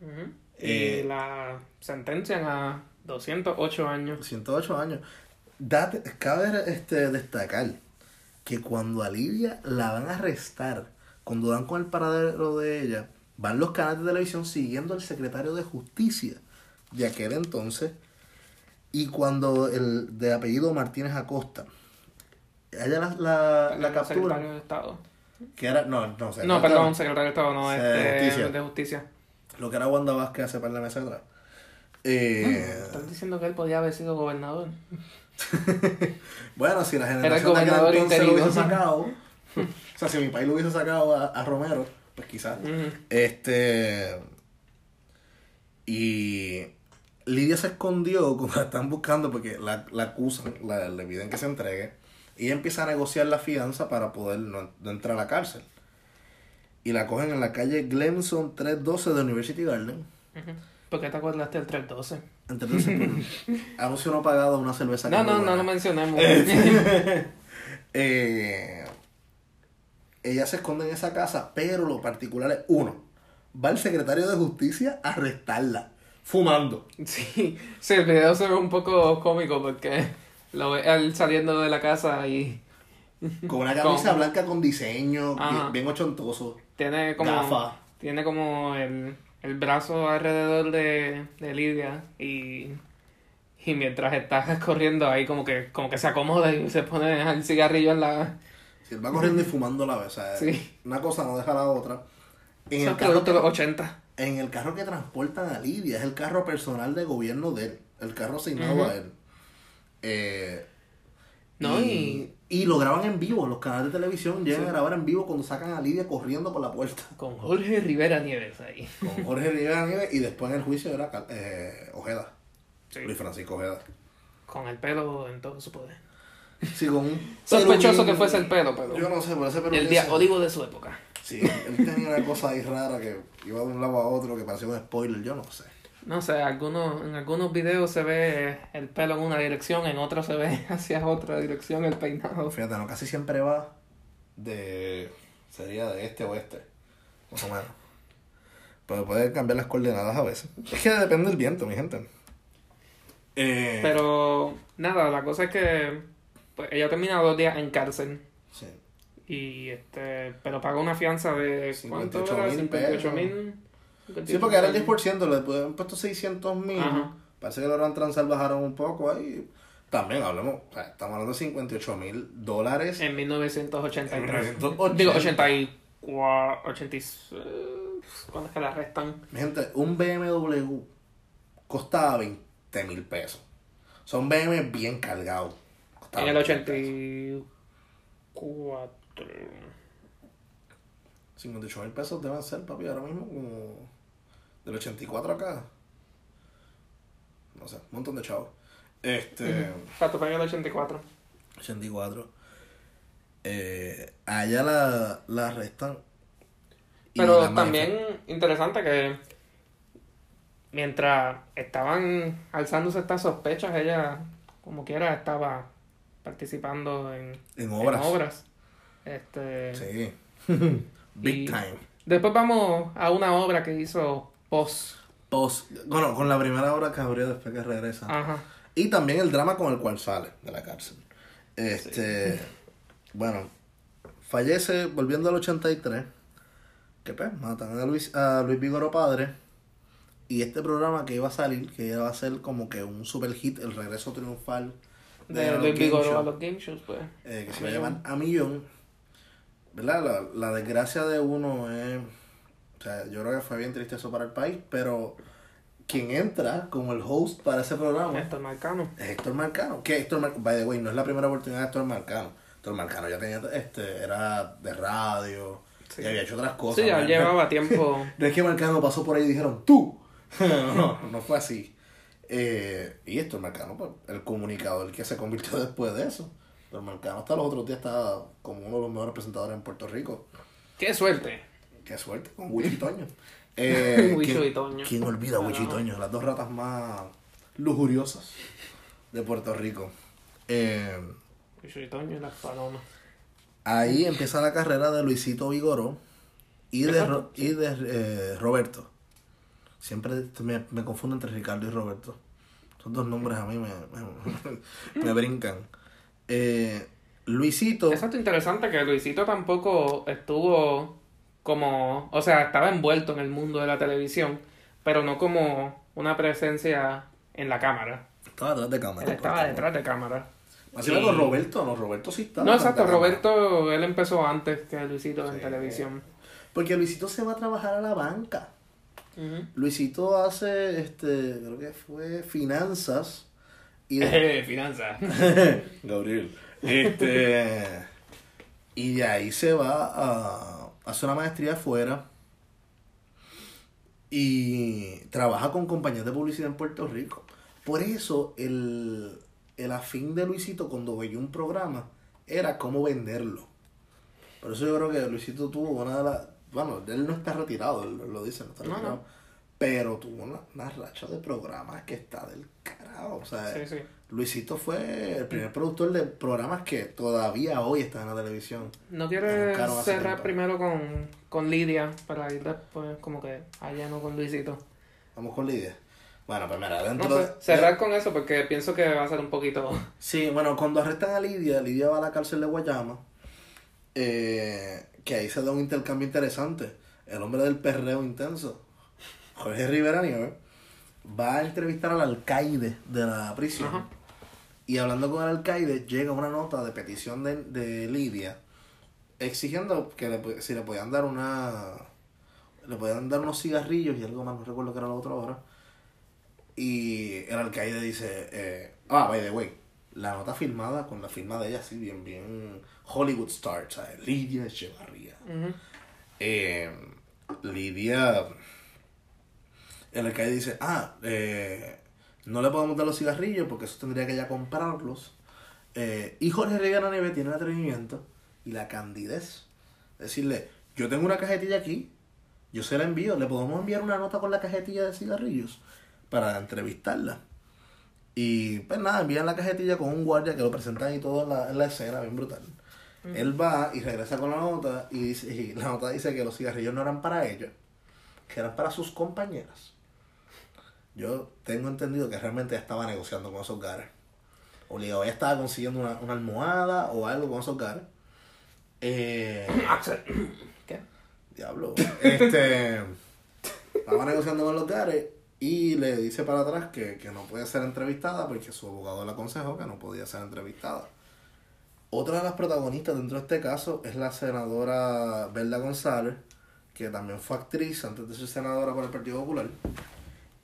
S2: Ujú.
S1: Eh,
S2: y la sentencian a 208 años.
S1: 108 años. Date, cabe este, destacar que cuando a Lidia la van a arrestar, cuando dan con el paradero de ella, van los canales de televisión siguiendo al secretario de justicia de aquel entonces. Y cuando el de apellido Martínez Acosta, ella la, la, la
S2: el
S1: captura,
S2: secretario de Estado.
S1: Que era, no, no sé,
S2: No, perdón, secretario de Estado, no, este,
S1: de justicia.
S2: de justicia.
S1: lo que era Wanda Vázquez hace par de meses atrás. Eh,
S2: Están diciendo que él podía haber sido gobernador.
S1: Bueno, si la generación de aquel entonces lo hubiese sacado, o sea, si mi país lo hubiese sacado a, a Romero, pues quizás. Este. Y. Lidia se escondió cuando la están buscando porque la, la acusan, la, le piden que se entregue. Y ella empieza a negociar la fianza para poder no, no entrar a la cárcel. Y la cogen en la calle Glenson 312 de University Garden.
S2: ¿Por qué te acordaste del 312?
S1: Entonces, por anuncio no pagado una cerveza.
S2: No, no, no
S1: buena.
S2: lo mencionemos.
S1: Eh, ella se esconde en esa casa, pero lo particular es, uno, va el secretario de justicia a arrestarla, fumando.
S2: Sí, sí, el video se ve un poco cómico porque lo ve él saliendo de la casa y
S1: Con una camisa
S2: Con-
S1: blanca con diseño,
S2: Ajá.
S1: bien, ochontoso.
S2: tiene como
S1: Gafa.
S2: tiene como el, el brazo alrededor de, de Lidia y, y mientras está corriendo ahí como que como que se acomoda y se pone el cigarrillo en la
S1: Si él va corriendo y fumando a la vez, o sea,
S2: Sí.
S1: una cosa no deja la otra. En el, carro
S2: de los
S1: que,
S2: 80.
S1: en el carro que transportan a Lidia, es el carro personal de gobierno de él, el carro asignado a él. Eh,
S2: No,
S1: y, y lo graban en vivo, los canales de televisión llegan a grabar en vivo cuando sacan a Lidia corriendo por la puerta.
S2: Con Jorge Rivera Nieves ahí.
S1: Con Jorge Rivera Nieves y después en el juicio era eh, Ojeda,
S2: Sí.
S1: Luis Francisco Ojeda.
S2: Con el pelo en todo su poder.
S1: Sí, con un
S2: Sospechoso que fuese el pelo, pero.
S1: Yo no sé, pero ese peluquín
S2: El de su época.
S1: Sí, él tenía una cosa ahí rara que iba de un lado a otro que parecía un spoiler, yo no sé.
S2: No sé, algunos, en algunos videos se ve el pelo en una dirección, en otros se ve hacia otra dirección el peinado.
S1: Fíjate, no, casi siempre va de... sería de este a oeste, más o menos. Pero puede cambiar las coordenadas a veces. Es que depende del viento, mi gente. Eh,
S2: Pero nada, la cosa es que pues ella termina dos días en cárcel.
S1: Sí.
S2: Y este, pero paga una fianza de ¿cuánto
S1: 58
S2: era?
S1: mil
S2: 58
S1: pesos.
S2: mil.
S1: Sí, porque era el 10%, le han puesto 600 mil. Parece que los Transal bajaron un poco ahí. También o sea, estamos hablando de 58 mil dólares.
S2: En 1983.
S1: 1980.
S2: Digo, 84, 86. ¿Cuándo es que la restan?
S1: Mi gente, un BMW costaba 20 mil pesos. Son BMW bien cargados.
S2: En el
S1: 20 pesos.
S2: 84.
S1: 58 mil pesos deben ser, papi, ahora mismo como del 84 acá. No sé, un montón de chavos. Este,
S2: Exacto, fue en el 84.
S1: 84. Eh, allá la, la arrestan.
S2: Pero
S1: la
S2: también interesante que mientras estaban alzándose estas sospechas, ella como quiera estaba participando en,
S1: En obras.
S2: en obras. Este,
S1: Sí. Big time.
S2: Después vamos a una obra que hizo Post.
S1: Post, bueno, con la primera obra que abrió después que regresa.
S2: Ajá.
S1: Y también el drama con el cual sale de la cárcel. Este, bueno, fallece volviendo al 83. Que pues, matan a Luis, a Luis Vigoro padre. Y este programa que iba a salir, que iba a ser como que un super hit, el regreso triunfal
S2: De
S1: los
S2: Luis Vigoro
S1: show,
S2: a los game shows, pues.
S1: eh, que se iba a llamar A Millón. ¿Verdad? La, la desgracia de uno es. Sea, yo creo que fue bien triste eso para el país, pero quien entra como el host para ese programa
S2: Héctor Marcano.
S1: es Héctor Marcano. Que Héctor Marcano, by the way, no es la primera oportunidad de Héctor Marcano. Héctor Marcano ya tenía, este, era de radio,
S2: Sí.
S1: y había hecho otras cosas.
S2: Sí, ya
S1: ¿no?
S2: llevaba tiempo.
S1: No es que Marcano pasó por ahí y dijeron, tú. no, no fue así. Eh, y Héctor Marcano, pues, el comunicador que se convirtió después de eso. Héctor Marcano hasta los otros días estaba como uno de los mejores presentadores en Puerto Rico.
S2: ¡Qué suerte!
S1: Qué suerte, con Wichi Toño. Eh,
S2: Wicho
S1: ¿quién-
S2: y Toño.
S1: ¿Quién olvida Wichi y
S2: Carajo.
S1: Toño? Las dos ratas más lujuriosas de Puerto Rico. Eh,
S2: y Toño y las palomas.
S1: ahí empieza la carrera de Luisito Vigoró y de,
S2: Exacto.
S1: Ro- y de eh, Roberto. Siempre me, me confundo entre Ricardo y Roberto. Son dos nombres a mí me, me, me brincan. Eh, Luisito.
S2: Exacto, interesante que Luisito tampoco estuvo como, o sea, estaba envuelto en el mundo de la televisión, pero no como una presencia en la cámara.
S1: Estaba detrás de cámara.
S2: Él estaba
S1: porque-
S2: detrás de cámara.
S1: Así
S2: Y-
S1: con Roberto, no, Roberto sí estaba.
S2: No, exacto. Roberto, él empezó antes que Luisito en televisión.
S1: Porque Luisito se va a trabajar a la banca. Luisito hace, este, creo que fue finanzas. Y de-
S2: Eh, finanzas.
S1: Gabriel. Este, y de ahí se va a hacer una maestría afuera. Y trabaja con compañías de publicidad en Puerto Rico. Por eso el, el afín de Luisito cuando veía un programa era cómo venderlo. Por eso yo creo que Luisito tuvo una de las... Bueno, él no está retirado, él lo dice, no está
S2: No, no.
S1: Pero tuvo una, una racha de programas que está del carajo. O sea,
S2: Sí, sí.
S1: Luisito fue el primer productor de programas que todavía hoy están en la televisión.
S2: ¿No quieres cerrar primero con, con Lidia para ir después como que allá no con Luisito?
S1: Vamos con Lidia. Bueno, pues mira,
S2: No
S1: dentro
S2: sé,
S1: de...
S2: cerrar con eso porque pienso que va a ser un poquito...
S1: Sí, bueno, cuando arrestan a Lidia, Lidia va a la cárcel de Guayama. eh, que ahí se da un intercambio interesante. El hombre del perreo intenso, Jorge Rivera Nieves, va a entrevistar al alcaide de la prisión.
S2: Ajá.
S1: Y hablando con el alcaide, llega una nota de petición de, de Lidia exigiendo que le, si le podían dar una. Le podían dar unos cigarrillos y algo más, no recuerdo qué era la otra hora. Y el alcaide dice: eh, Ah, by the way, la nota firmada con la firma de ella, así bien, bien Hollywood Star, ¿sabes? Lidia Echevarría. Eh, Lidia, el alcalde dice, ah, eh, no le podemos dar los cigarrillos porque eso tendría que ella comprarlos. Eh, y Jorge Rivera Nieves tiene el atrevimiento y la candidez. Decirle, yo tengo una cajetilla aquí, yo se la envío, le podemos enviar una nota con la cajetilla de cigarrillos para entrevistarla. Y pues nada, envían la cajetilla con un guardia que lo presentan y todo en la, en la escena, bien brutal. Él va y regresa con la nota y, dice, y la nota dice que los cigarrillos no eran para ella, que eran para sus compañeras. Yo tengo entendido que realmente ella estaba negociando con esos gares. Obligado. Ella estaba consiguiendo una, una almohada o algo con esos gares. Eh,
S2: Axel. ¿Qué?
S1: Diablo. Este. estaba negociando con los gares y le dice para atrás que, que no puede ser entrevistada porque su abogado le aconsejó que no podía ser entrevistada. Otra de las protagonistas dentro de este caso es la senadora Belda González, que también fue actriz antes de ser senadora por el Partido Popular.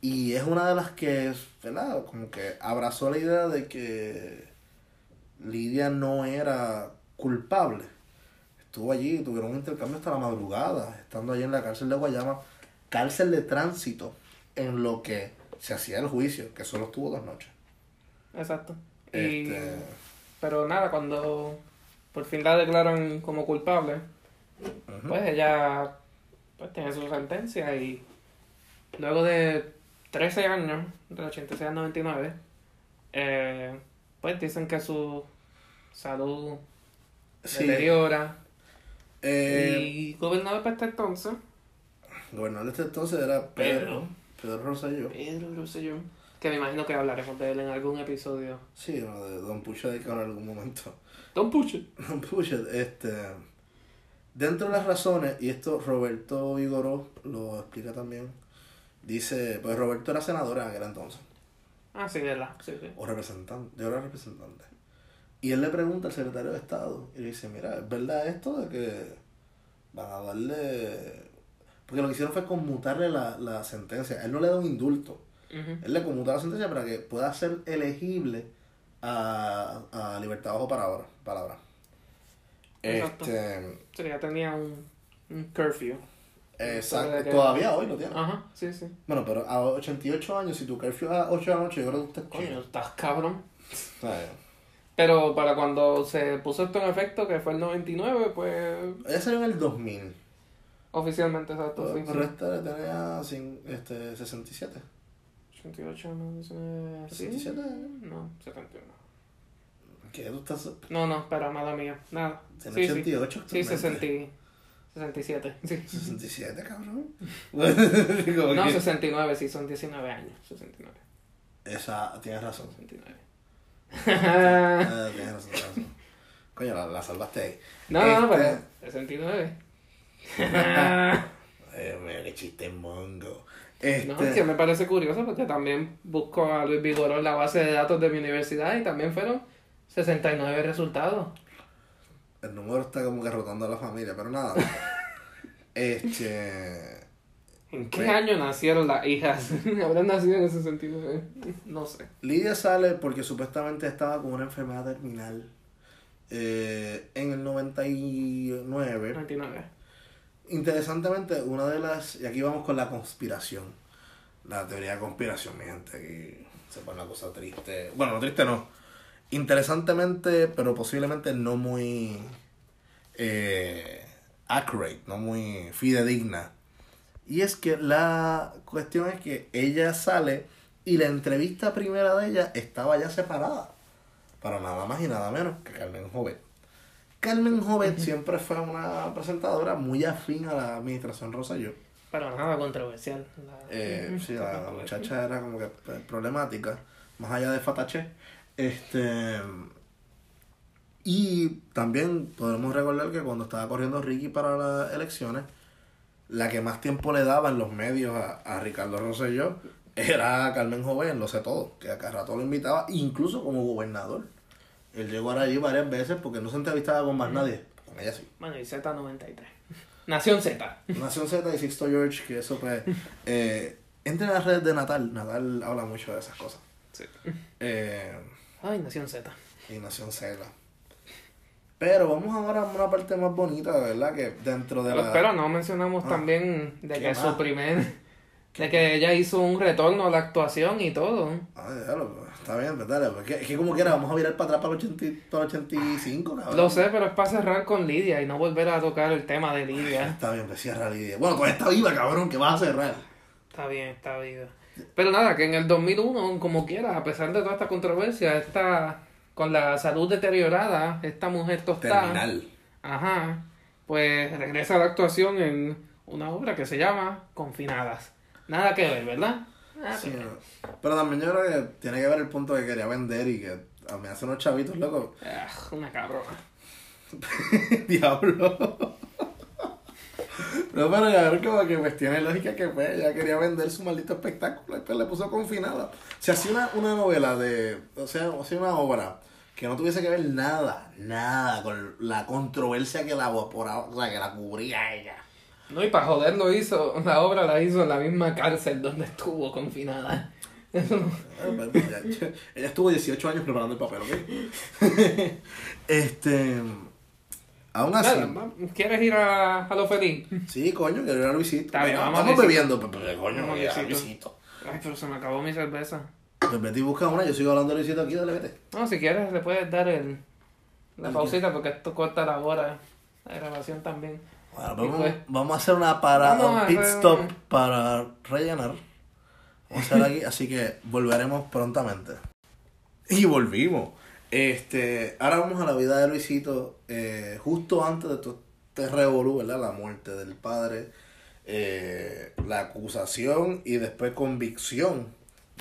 S1: Y es una de las que, ¿verdad? Como que abrazó la idea de que Lidia no era culpable. Estuvo allí, tuvieron un intercambio hasta la madrugada, estando allí en la cárcel de Guayama, cárcel de tránsito, en lo que se hacía el juicio, que solo estuvo dos noches.
S2: Exacto. Y,
S1: Este,
S2: Pero nada, cuando por fin la declaran como culpable, pues ella pues, tiene su sentencia y luego de 13 años, del 86 al 99, eh, pues dicen que su salud
S1: sí,
S2: deteriora.
S1: eh,
S2: y gobernador para este entonces,
S1: gobernador de este entonces era Pedro, Pedro Rosselló.
S2: Pedro Rosselló, que me imagino que hablaremos de él en algún episodio.
S1: Sí, bueno, de Don Pucho de que en algún momento.
S2: Don Puche.
S1: Don Pucho, este. Dentro de las razones, y esto Roberto Vigoró lo explica también, dice, pues Roberto era senador en aquel entonces,
S2: Ah, sí, verdad. Sí, sí.
S1: o representante, yo era representante. Y él le pregunta al secretario de Estado, y le dice, mira, ¿es verdad esto de que van a darle... Porque lo que hicieron fue conmutarle la, la sentencia, él no le da un indulto, él le conmuta la sentencia para que pueda ser elegible a, a libertad bajo palabra. palabra.
S2: Exacto.
S1: Este,
S2: Sí, ya tenía un, un curfew.
S1: Exacto, todavía hoy lo tiene.
S2: Ajá, sí, sí.
S1: Bueno, pero a 88 años, si tu curfew es a 8 de la noche, yo creo que usted es
S2: Coño, estás cabrón. Pero para cuando se puso esto en efecto, que fue el 99, pues
S1: Ella salió en el 2000.
S2: oficialmente, exacto.
S1: Pero,
S2: sí,
S1: pero
S2: sí.
S1: esta tenía cin- este, 67.
S2: 88, no, 19, ¿sí?
S1: 67.
S2: No, 71.
S1: ¿Qué tú estás?
S2: No, no, espera, mala mía. Nada.
S1: Tiene
S2: Sí, sí.
S1: 88
S2: Sí. 60, 67. Sí.
S1: 67, cabrón.
S2: No,
S1: que-
S2: 69, sí, son 19 años. 69.
S1: Esa, tienes razón.
S2: 69.
S1: Ah, tienes razón, tienes razón. Coño, la, la salvaste ahí.
S2: No, no, no,
S1: Este-
S2: pero 69.
S1: Eh, mira qué chiste mongo. Este,
S2: No, es que me parece curioso porque también busco a Luis Vigoró en la base de datos de mi universidad y también fueron 69 resultados.
S1: El número está como que rotando a la familia, pero nada. este.
S2: ¿En qué
S1: Sí.
S2: año nacieron las hijas? ¿Habrán nacido en ese sentido? eh? No sé.
S1: Lidia sale porque supuestamente estaba con una enfermedad terminal. Eh, en el 99.
S2: 99.
S1: Interesantemente, una de las. Y aquí vamos con la conspiración. La teoría de conspiración, mi gente. Aquí se pone la cosa triste. Bueno, no triste no. Interesantemente, pero posiblemente no muy. Eh, accurate, no muy fidedigna. Y es que la cuestión es que ella sale y la entrevista primera de ella estaba ya separada. Para nada más y nada menos que Carmen Jovet. Carmen Jovet siempre fue una presentadora muy afín a la administración Rosselló.
S2: Pero nada controversial. La-
S1: Eh, sí, la, muchacha era como que pues, problemática, más allá de Fatache. Este. Y también podemos recordar que cuando estaba corriendo Ricky para las elecciones, la que más tiempo le daba en los medios a, a Ricardo Rosselló era Carmen Joven, lo sé todo, que a cada rato lo invitaba, incluso como gobernador. Él llegó allí varias veces porque no se entrevistaba con más nadie. Con ella sí.
S2: Bueno, y Z93. Nación Z.
S1: Nación Z y Sixto George, que eso pues... Eh, entre en las redes de Natal, Natal habla mucho de esas cosas.
S2: Sí.
S1: Eh,
S2: Ay, Nación Z.
S1: y Nación Z. Pero vamos ahora a una parte más bonita, ¿verdad? Que dentro de la...
S2: Pero no mencionamos
S1: Ah.
S2: también de
S1: ¿Qué
S2: que
S1: más?
S2: su primer. De que ella hizo un retorno a la actuación y todo.
S1: Diablo, pues, está bien, pues dale. pues, que, que como quiera, vamos a virar para atrás para el, 80 y- para el 85, cabrón.
S2: Lo sé, pero es para cerrar con Lidia y no volver a tocar el tema de Lidia.
S1: Está bien, pues cierra Lidia. Bueno, pues está viva, cabrón, que vas a cerrar.
S2: Está bien, está viva. Pero nada, que en el 2001, como quiera, a pesar de toda esta controversia, esta, con la salud deteriorada, esta mujer tostada,
S1: Terminal.
S2: ajá, pues regresa a la actuación en una obra que se llama Confinadas. Nada que ver, ¿verdad?
S1: Sí,
S2: pero-
S1: también yo creo que tiene que ver el punto que quería vender y que mí hace unos chavitos, loco.
S2: Ah, una cabrona.
S1: Diablo. No, pero cabrón, como que pues tiene lógica que pues ella quería vender su maldito espectáculo y pues le puso confinada. Si hacía una, una novela de, o sea, o sea, una obra que no tuviese que ver nada, nada con la controversia que la evaporaba, o sea, que la cubría ella.
S2: No, y para joder lo hizo, la obra la hizo en la misma cárcel donde estuvo confinada.
S1: Ah, pues, Ella, ella estuvo 18 años preparando el papel, ¿ok? este. Aún así.
S2: Nada, ¿Quieres ir a, a lo feliz?
S1: Sí, coño, que era Luisito.
S2: Está bien, vamos a
S1: Estamos
S2: Luisito.
S1: bebiendo, pero, pero, coño,
S2: Vamos a Luisito.
S1: Luisito.
S2: Ay, pero se me acabó mi cerveza.
S1: Pues vete y busca una, yo sigo hablando de Luisito aquí, dale, vete.
S2: No, si quieres le puedes dar el, la
S1: ¿El
S2: pausita porque esto corta la hora de grabación también.
S1: Bueno, vamos,
S2: pues-
S1: vamos a hacer una para
S2: Vamos
S1: un
S2: a
S1: pit stop para rellenar. Vamos a hacer aquí, así que volveremos prontamente. Y volvimos. Este, ahora vamos a la vida de Luisito, eh, justo antes de todo este revolú, ¿verdad? La muerte del padre, eh, la acusación y después convicción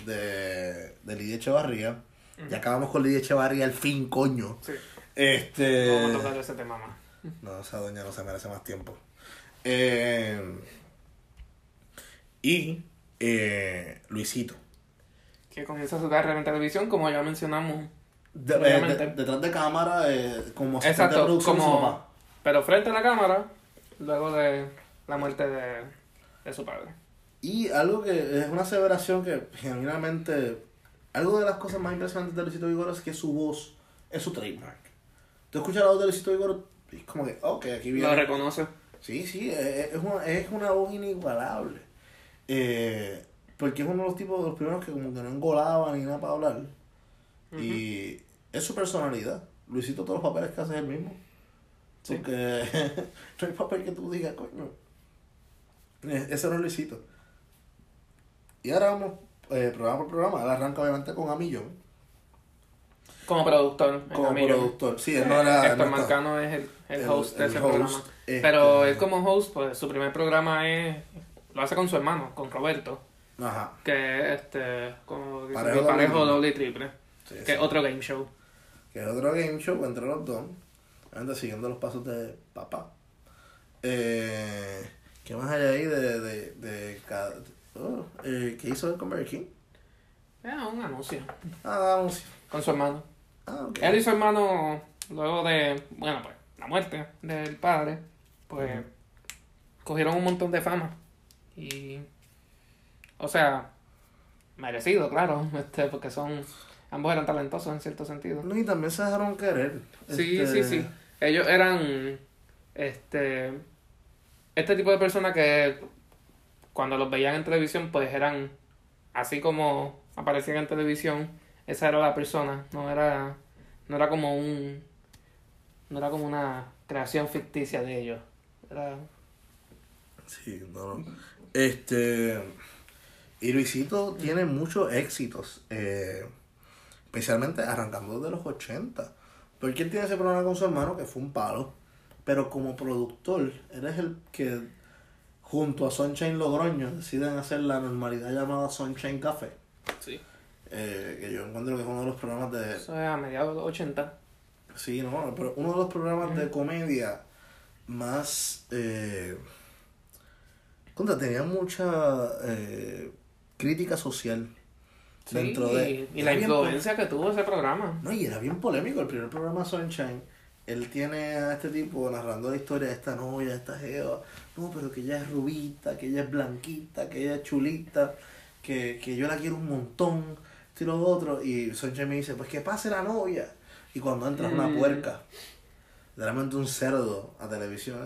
S1: de, de Lidia Echevarría. Ya acabamos con Lidia Echevarría al fin, coño.
S2: Sí.
S1: Este...
S2: No vamos a tocar ese tema más.
S1: No, esa doña no se merece más tiempo. Eh, y eh, Luisito.
S2: Que comienza su carrera en televisión, como ya mencionamos.
S1: De- eh, de- detrás de cámara, eh, como de
S2: Exacto,
S1: de su
S2: como...
S1: papá.
S2: Pero frente a la cámara, luego de la muerte de, de su padre.
S1: Y algo que es una aseveración que genuinamente. Algo de las cosas más impresionantes de Luisito Vigoro es que su voz es su trademark. Tú escuchas la voz de Luisito Vigoro y es como que, ok, aquí viene.
S2: Lo reconoce.
S1: Sí, sí, es una, es una voz inigualable. Eh, porque es uno de los tipos de los primeros que como que no engolaba ni nada para hablar. Y es su personalidad. Luisito todos los papeles que hace es el mismo.
S2: Sí.
S1: Porque no hay papel que tú digas, coño. Eh, Ese no es Luisito. Y ahora vamos eh, programa por programa. Él arranca obviamente con Amillón.
S2: Como productor.
S1: Como productor. Sí, él no era... él
S2: Héctor
S1: no
S2: Marcano es el, el
S1: el-
S2: host de
S1: el
S2: ese
S1: host,
S2: programa.
S1: este-
S2: Pero él como host, pues su primer programa es lo hace con su hermano, con Roberto,
S1: Ajá.
S2: que es este como
S1: Parejo
S2: parejo doble y triple,
S1: Sí,
S2: que
S1: sí.
S2: es otro game show.
S1: Que es otro game show entre los dos, anda siguiendo los pasos de papá. Eh, ¿Qué más hay ahí de, de, de cada- oh, eh, ¿Qué hizo él con Burger King?
S2: Es un anuncio
S1: Ah, un-
S2: con su hermano.
S1: ah, ok.
S2: Él y su hermano, luego de, bueno, pues, la muerte del padre, pues, cogieron un montón de fama. Y, o sea, merecido, claro, este, porque son, ambos eran talentosos en cierto sentido.
S1: No, y también se dejaron querer.
S2: Sí,
S1: Este,
S2: sí, sí. Ellos eran, este, este tipo de personas que cuando los veían en televisión, pues eran, así como aparecían en televisión, esa era la persona, no era, no era como un, no era como una creación ficticia de ellos. Era,
S1: Sí, no, no. Este. Y Luisito tiene muchos éxitos. eh, especialmente arrancando desde los 80. Porque él tiene ese programa con su hermano que fue un palo. Pero como productor, él es el que, junto a Sunshine Logroño, deciden hacer la normalidad llamada Sunshine Café.
S2: sí.
S1: eh, que yo encuentro que es uno de los programas de.
S2: Eso es a mediados de los 80.
S1: Sí, no, pero uno de los programas de comedia más. Eh, contra, tenía mucha eh, crítica social.
S2: Sí,
S1: dentro de.
S2: y, la influencia que tuvo ese programa.
S1: No, y era bien polémico. El primer programa Sunshine, él tiene a este tipo narrando la historia de esta novia, de esta jeva. No, pero que ella es rubita, que ella es blanquita, que ella es chulita, que, que yo la quiero un montón, esto y lo otro. Y Sunshine me dice, pues que pase la novia. Y cuando entra es una
S2: Mm.
S1: puerca, literalmente un cerdo a televisión.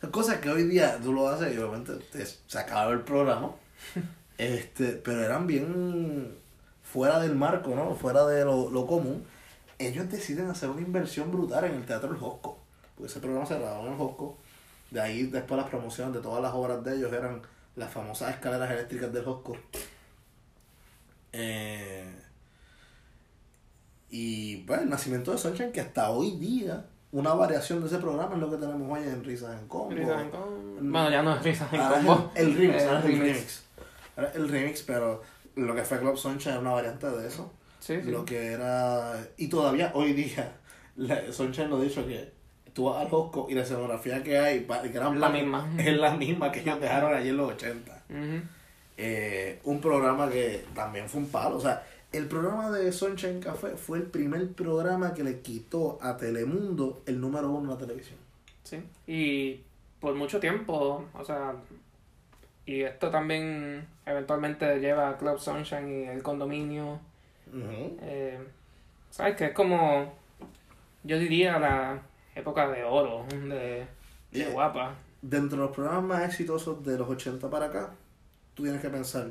S1: Son cosas que hoy día tú lo haces y obviamente te, se acaba el programa. este Pero eran bien fuera del marco, ¿no? Fuera de lo, lo común. Ellos deciden hacer una inversión brutal en el Teatro El Josco. Porque ese programa se grabó en el Josco. De ahí después las promociones de todas las obras de ellos eran las famosas escaleras eléctricas del Josco. Eh, y bueno, el nacimiento de Sunshine, que hasta hoy día, una variación de ese programa es lo que tenemos hoy en Risas en Combo.
S2: Risas en Combo. Bueno, ya no es Risas en Combo.
S1: el, el remix, es el
S2: remix.
S1: remix. El remix, pero lo que fue Club Sunshine es una variante de eso.
S2: Sí, sí.
S1: lo que era... Y todavía hoy día, la, Sunshine lo ha dicho que tú vas a Costco y la escenografía que hay, gran
S2: La misma.
S1: es la misma que ellos dejaron allí en los 80.
S2: Ujú.
S1: Eh, un programa que también fue un palo. O sea, el programa de Sunshine Café fue el primer programa que le quitó a Telemundo el número uno en la televisión.
S2: Sí. Y por mucho tiempo, o sea, y esto también eventualmente lleva a Club Sunshine y el condominio. Eh, ¿Sabes? Que es como, yo diría, la época de oro de, guapa.
S1: Dentro de los programas más exitosos de los 80 para acá, tú tienes que pensar,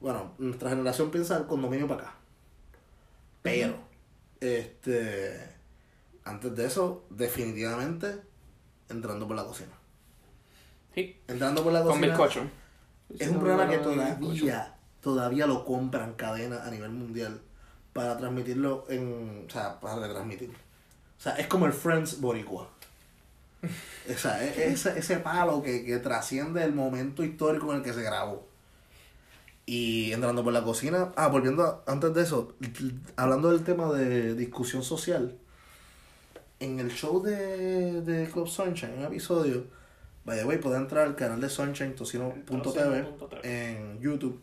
S1: bueno, nuestra generación piensa el condominio para acá. Pero, este, antes de eso, definitivamente, entrando por la cocina.
S2: Sí,
S1: Entrando por la
S2: con
S1: cocina.
S2: bizcocho.
S1: Es un programa que todavía, todavía lo compran cadena a nivel mundial para transmitirlo en, o sea, para retransmitir. O sea, es como el Friends Boricua. O sea, es- es ese, ese palo que, que trasciende el momento histórico en el que se grabó. Y entrando por la cocina, ah, volviendo a- antes de eso, hablando del tema de discusión social, en el show de, de Club Sunshine, un episodio, by the way, puede entrar al canal de Sunshine Tocino.tv
S2: Tocino.tv.
S1: en YouTube.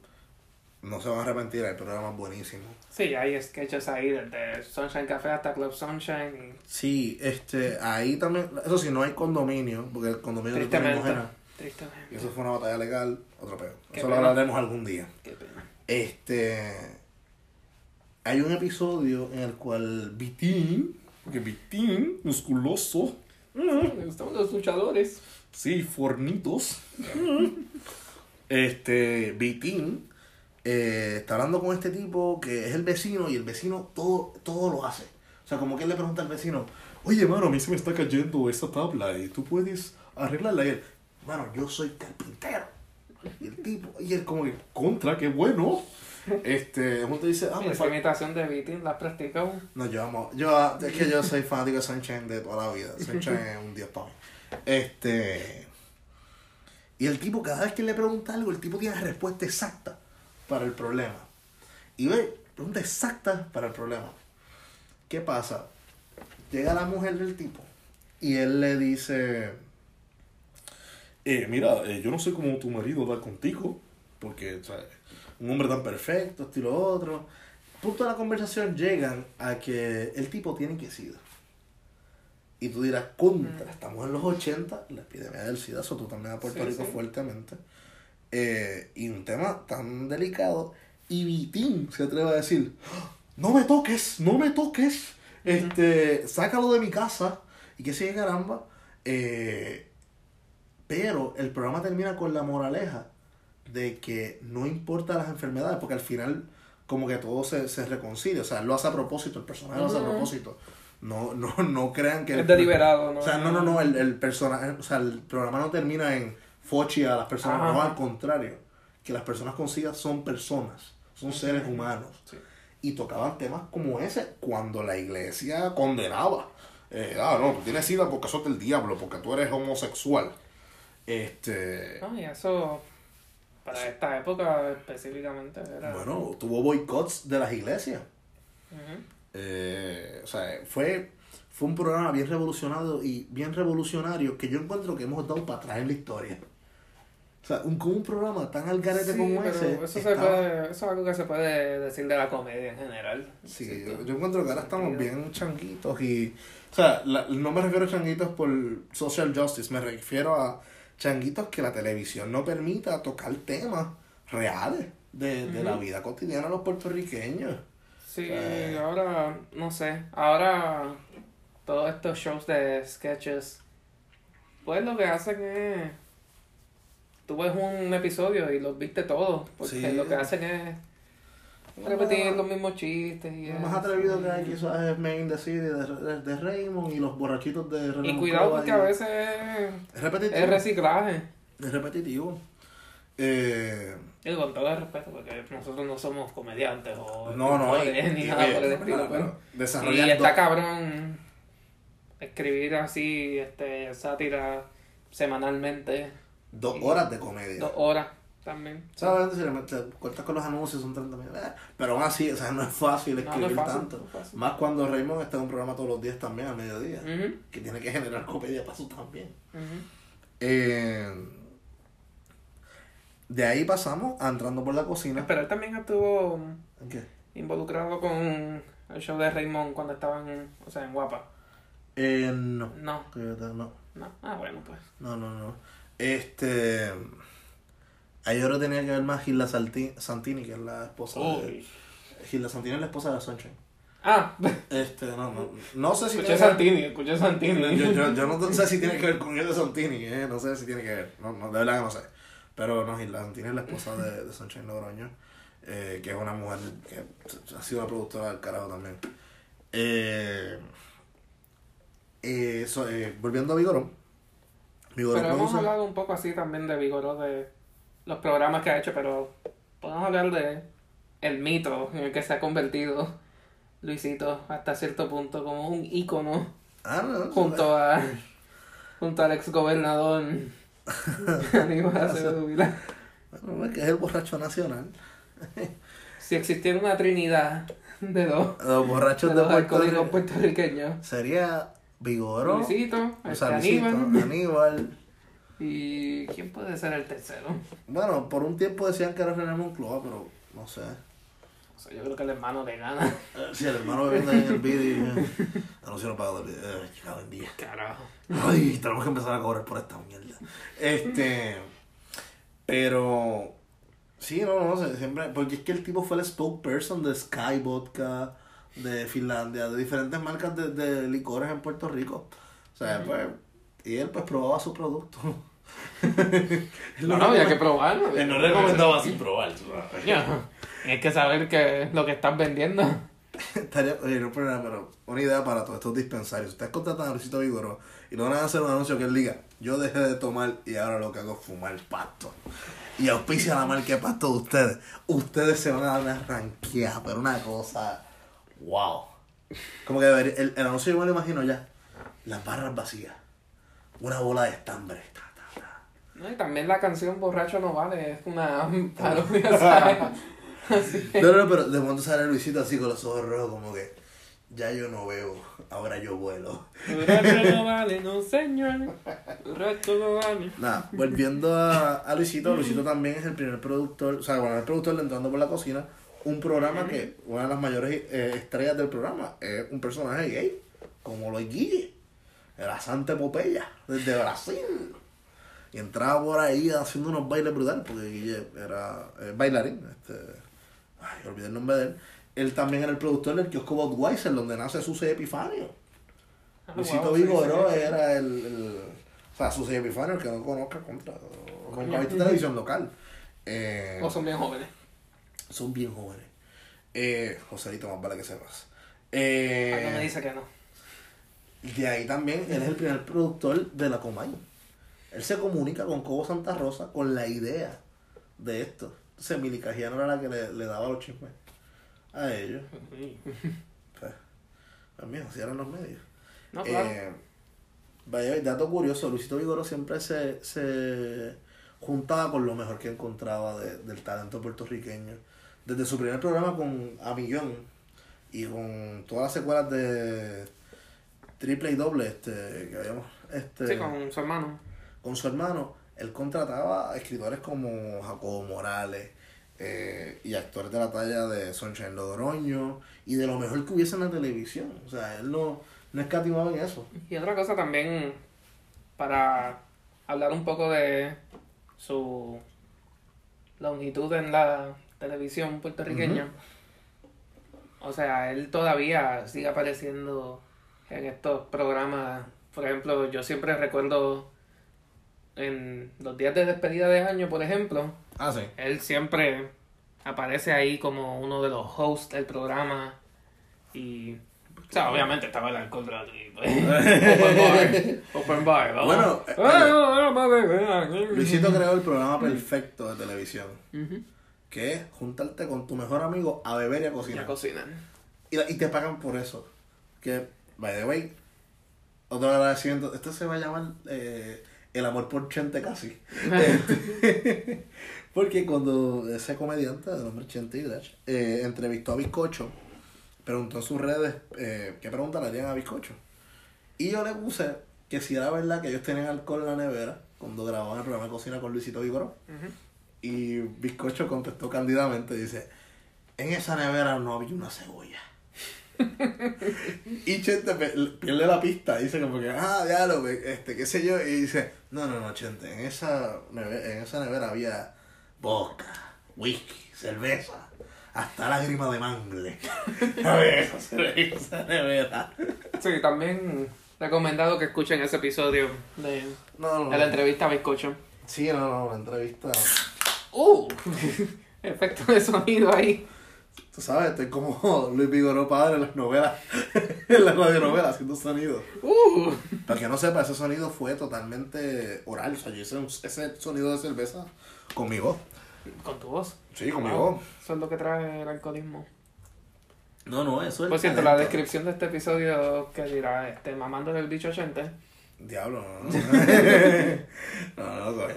S1: No se van a arrepentir, el programa es buenísimo.
S2: Sí, hay sketches ahí desde Sunshine Café hasta Club Sunshine. Y
S1: Sí, este, ahí también, eso sí, no hay condominio, porque el condominio que tuvimos
S2: tristemente.
S1: y eso fue una batalla legal, otro peor. Eso lo hablaremos algún día.
S2: Qué pena.
S1: Este, hay un episodio en el cual Vitín, porque Vitín, musculoso,
S2: gustan los luchadores.
S1: Sí, fornitos, este, Vitín, eh, está hablando con este tipo que es el vecino y el vecino todo, todo lo hace. O sea, como que él le pregunta al vecino, oye, mano, a mí se me está cayendo esta tabla y tú puedes arreglarla. Y él, mano, yo soy carpintero. Y el tipo, y él como que, contra, qué bueno. Este, uno te dice, ah, me
S2: Esa imitación de Beating la has practicado.
S1: No, yo amo, yo, es que yo soy fanático de Sunshine de toda la vida. Sunshine es un dios para mí. Este... Y el tipo, cada vez que le pregunta algo, el tipo tiene la respuesta exacta para el problema. Y ve, pregunta exacta para el problema. ¿Qué pasa? Llega la mujer del tipo y él le dice, eh, mira, eh, yo no sé cómo tu marido da contigo, porque o sea, un hombre tan perfecto, esto y lo otro. Punto de la conversación llegan a que el tipo tiene que SIDA. Y tú dirás, contra, estamos en los 80, la epidemia del SIDA azotó también a Puerto
S2: Sí,
S1: Rico
S2: sí.
S1: fuertemente. Eh, y un tema tan delicado. Y Vitín se atreve a decir, "¡Ah! no me toques, no me toques, este, sácalo de mi casa. Y que sigue caramba. Eh, pero el programa termina con la moraleja de que no importa las enfermedades, porque al final como que todo se, se reconcilia. O sea, lo hace a propósito, el personaje lo hace a propósito. No, no, no crean que...
S2: Es deliberado, ¿no?
S1: O sea, no, no, no, el, el personaje, o sea, el programa no termina en fochi a las personas,
S2: Ajá.
S1: no, al contrario. Que las personas con SIDA son personas, son seres humanos.
S2: Sí.
S1: Y tocaban temas como ese cuando la iglesia condenaba. Eh, ah, no, tú tienes SIDA porque sos del diablo, porque tú eres homosexual. Este...
S2: No, y eso, para esta época específicamente, era...
S1: Bueno, tuvo boicots de las iglesias.
S2: Ujú.
S1: Eh, o sea, fue, fue un programa bien revolucionado y bien revolucionario que yo encuentro que hemos dado para atrás en la historia. O sea, un, con un programa tan al garete
S2: Sí,
S1: como ese.
S2: eso, se puede, eso es algo que se puede decir de la comedia en general.
S1: Sí, yo, yo encuentro que ahora estamos bien changuitos y... O sea, la- no me refiero a changuitos por social justice, me refiero a changuitos que la televisión no permita tocar temas reales de, de la vida cotidiana de los puertorriqueños.
S2: Sí,
S1: Eh.
S2: ahora, no sé, ahora todos estos shows de sketches, pues lo que hacen es, tú ves un episodio y los viste todos, porque
S1: Sí.
S2: lo que hacen es repetir los mismos chistes y
S1: Lo más atrevido que hay quizás es Main the City de, de, de Raymond y los borrachitos de René
S2: Y cuidado porque a veces
S1: Es repetitivo.
S2: es reciclaje.
S1: Es repetitivo. Eh,
S2: Y con todo el respeto, porque nosotros no somos comediantes o
S1: no, no, y,
S2: ni
S1: y-
S2: nada
S1: y-
S2: por el estilo,
S1: pero
S2: pero...
S1: desarrollar
S2: Y está cabrón escribir así, este, sátira semanalmente,
S1: dos horas de comedia.
S2: dos horas. también.
S1: ¿Sabes? Si le metes, cortas con los anuncios son 30 mil. eh, Pero aún así, o sea, no es fácil
S2: No, no
S1: escribir
S2: es fácil,
S1: tanto.
S2: es.
S1: Más cuando Raymond está en un programa todos los días también, al mediodía. Que tiene que generar comedia para su también. Eh, de ahí pasamos a entrando por la cocina.
S2: Pero él también estuvo involucrado con el show de Raymond cuando estaban en, o sea, en Guapa.
S1: Eh, no.
S2: No,
S1: No,
S2: no. Ah, bueno, pues.
S1: no, no. no. Este. Ahí lo tenía que ver más Gilda Salti- Santini, que es la esposa de. Gilda Santini es la esposa de Sunshine.
S2: Ah,
S1: Este, no, no. No sé si.
S2: escuché
S1: tiene-
S2: Santini, escuché Santini.
S1: Yo, yo, yo no sé si tiene que ver con Gilda Santini, eh, no sé si tiene que ver, no, no, de verdad que no sé. Pero no, Gilda Santini es la esposa de, de Sunshine Logroño, eh, que es una mujer que ha sido una productora del carajo también. Eh, eh, so- eh, volviendo a Vigorón, Vigorón
S2: Pero hemos hablado un poco así también de Vigoró, de los programas que ha hecho, pero podemos hablar de el mito en el que se ha convertido Luisito hasta cierto punto como un ícono
S1: Ah, no, no,
S2: junto a junto al ex gobernador Aníbal Acevedo Vilá.
S1: Bueno, es que es el borracho nacional.
S2: Si existiera una trinidad de dos,
S1: Los borrachos
S2: de
S1: de
S2: los
S1: Puerto
S2: puertorriqueños,
S1: Sería Vigorón,
S2: Luisito,
S1: o
S2: este
S1: sea, Luisito,
S2: Aníbal,
S1: Aníbal.
S2: y ¿quién puede ser el tercero?
S1: Bueno, por un tiempo decían que era René Moncloa, pero no sé.
S2: O sea, yo creo que el hermano le gana.
S1: Si el hermano bebiendo ahí en el eh, anunció no pagado el video. Eh, en día.
S2: Carajo.
S1: Ay, tenemos que empezar a cobrar por esta mierda. Este. Pero. Sí, no, no sé, siempre. Porque es que el tipo fue el spokesperson de Sky Vodka, de Finlandia, de diferentes marcas de, de licores en Puerto Rico. O sea, pues. Y él, pues, probaba su producto.
S2: No, no, había que probarlo.
S1: Él no recomendaba sin probar.
S2: Tienes que saber que lo que estás vendiendo.
S1: Estaría, oye, no problema, pero una idea para todos estos dispensarios. Ustedes contratan a Luisito Vigoró y lo van a hacer un anuncio que él diga, yo dejé de tomar y ahora lo que hago es fumar pasto. Y auspicia la marca de pasto de ustedes. Ustedes se van a dar una ranqueada, pero una cosa, wow. Como que debería- el, el anuncio yo me lo imagino ya. Las barras vacías. Una bola de estambre. Ta, ta, ta.
S2: No, y también la canción Borracho no vale, es una parodia.
S1: No, no, pero de momento sale Luisito así con los ojos rojos como que ya yo no veo, ahora yo vuelo.
S2: No vale, no señor. Borracho no vale.
S1: Nada, volviendo a, a Luisito, Luisito también es el primer productor, o sea, bueno, el productor de Entrando por la Cocina, un programa que una de las mayores eh, estrellas del programa es un personaje gay, como lo es Guille, era Santa Epopeya, desde Brasil. Y entraba por ahí haciendo unos bailes brutales, porque Guille era eh, bailarín, este, ay, olvidé el nombre de él. Él también era el productor del kiosco Budweiser, donde nace Suce Epifanio.
S2: Ah,
S1: Luisito
S2: wow,
S1: Vigoró
S2: sí, sí.
S1: era el, el o sea, Susi Epifanio, el que no conozca contra, con
S2: Coño.
S1: televisión local. Eh,
S2: O son bien jóvenes.
S1: son bien jóvenes. Eh, Joselito, más vale que sepas.
S2: Algo me
S1: Eh,
S2: dice que no.
S1: de ahí también, él es el primer productor de la Comay. Él se comunica con Cobo Santa Rosa con la idea de esto. Entonces, Mili Cajiano era la que le, le daba los chismes a ellos. Pues, pues mira, así eran los medios.
S2: No, claro.
S1: Eh, vaya, dato curioso, Luisito Vigoro siempre se, se juntaba con lo mejor que encontraba de- del talento puertorriqueño. Desde su primer programa con A Millón y con todas las secuelas de triple y doble este, que habíamos este,
S2: Sí, con su hermano.
S1: con su hermano, él contrataba a escritores como Jacobo Morales eh, y actores de la talla de Sunshine Logroño y de lo mejor que hubiese en la televisión. O sea, él no, no escatimaba en eso.
S2: Y otra cosa también, para hablar un poco de su longitud en la televisión puertorriqueña. O sea, él todavía sigue apareciendo en estos programas. Por ejemplo, yo siempre recuerdo en los días de despedida de año, por ejemplo,
S1: Ah, sí.
S2: él siempre aparece ahí como uno de los hosts del programa y o sea, obviamente estaba el alcohol gratuito. Open bar. Open bar. vamos.
S1: Bueno, eh,
S2: no, no,
S1: Luisito creó el programa perfecto de televisión,
S2: Ujú.
S1: que es juntarte con tu mejor amigo a beber y a
S2: Y a
S1: cocinar.
S2: cocinar.
S1: Y, la- y te pagan por eso. Que, by the way, otro agradecimiento, esto se va a llamar eh, el amor por Chente casi. Este, porque cuando ese comediante, el nombre Chente Hidrach, eh, entrevistó a Bizcocho, preguntó en sus redes eh, qué pregunta le harían a Bizcocho. Y yo le puse que si era verdad que ellos tenían alcohol en la nevera cuando grababan el programa de cocina con Luisito Vigoró.
S2: Ujú.
S1: Y Bizcocho contestó cándidamente, dice, en esa nevera no había una cebolla. Y Chente pierde la pista, dice como que, ah, diálogo, este, qué sé yo, y dice, no, no, no, Chente, en esa, neve- en esa nevera había vodka, whisky, cerveza, hasta lágrima de mangle. Había esa nevera.
S2: Sí, también recomendado que escuchen ese episodio de,
S1: No, no,
S2: de la entrevista a Bizcocho.
S1: Sí, no, no, la entrevista.
S2: ¡Uh! Efecto de sonido ahí.
S1: Tú sabes, estoy como Luis Vigoró padre en las novelas, en las radionovelas, haciendo sonido.
S2: ¡Uh!
S1: Para que no sepa, ese sonido fue totalmente oral. O sea, yo hice un- ese sonido de cerveza con mi voz.
S2: Con tu voz.
S1: Sí, con mi
S2: Wow.
S1: voz.
S2: Eso es lo que trae el alcoholismo.
S1: No, no, eso es.
S2: Por cierto, la descripción de este episodio que dirá, este, mamando del bicho 80.
S1: Diablo, no. No, no, coño.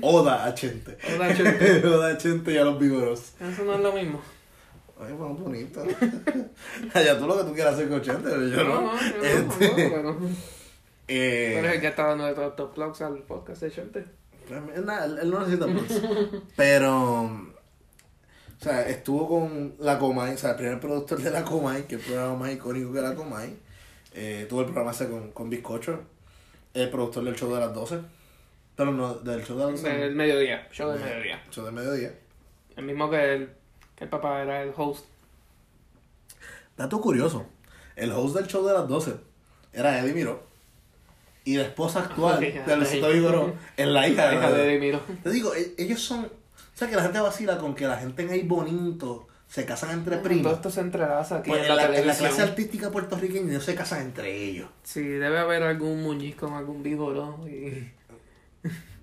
S1: Oda a Chente.
S2: Oda a Chente.
S1: Oda a Chente y a los vigoros.
S2: Eso no es lo mismo.
S1: Oye, pues bonito. Allá tú lo que tú quieras hacer con Chente, pero yo no.
S2: no, no, no,
S1: Este,
S2: no, bueno.
S1: eh,
S2: Pero es el que está dando de todos estos blogs al podcast de Chente.
S1: Nada, él, no necesita plus. Pero, o sea, estuvo con la Comay, o sea, el primer productor de la Comay, que es el programa más icónico que la Comay. Eh, tuvo el programa ese con, con Bizcocho, el productor del show de las 12. Pero no, del show de las 12.
S2: Del mediodía, show del mediodía.
S1: Show del mediodía.
S2: El mismo que el, que el papá era el host.
S1: Dato curioso, el host del show de las 12 era Eddie Miró. Y la esposa actual de. Luisito Vigoró es la hija de,
S2: hija de Eddie Miró.
S1: Te digo, e- ellos son. O sea, que la gente vacila con que la gente en ahí bonito se casan entre
S2: Todo
S1: primos.
S2: esto se entrelaza aquí
S1: Pues
S2: en la,
S1: la, en la
S2: televisión.
S1: clase artística puertorriqueña no se casan entre ellos.
S2: Sí, debe haber algún muñiz con algún vigoró y...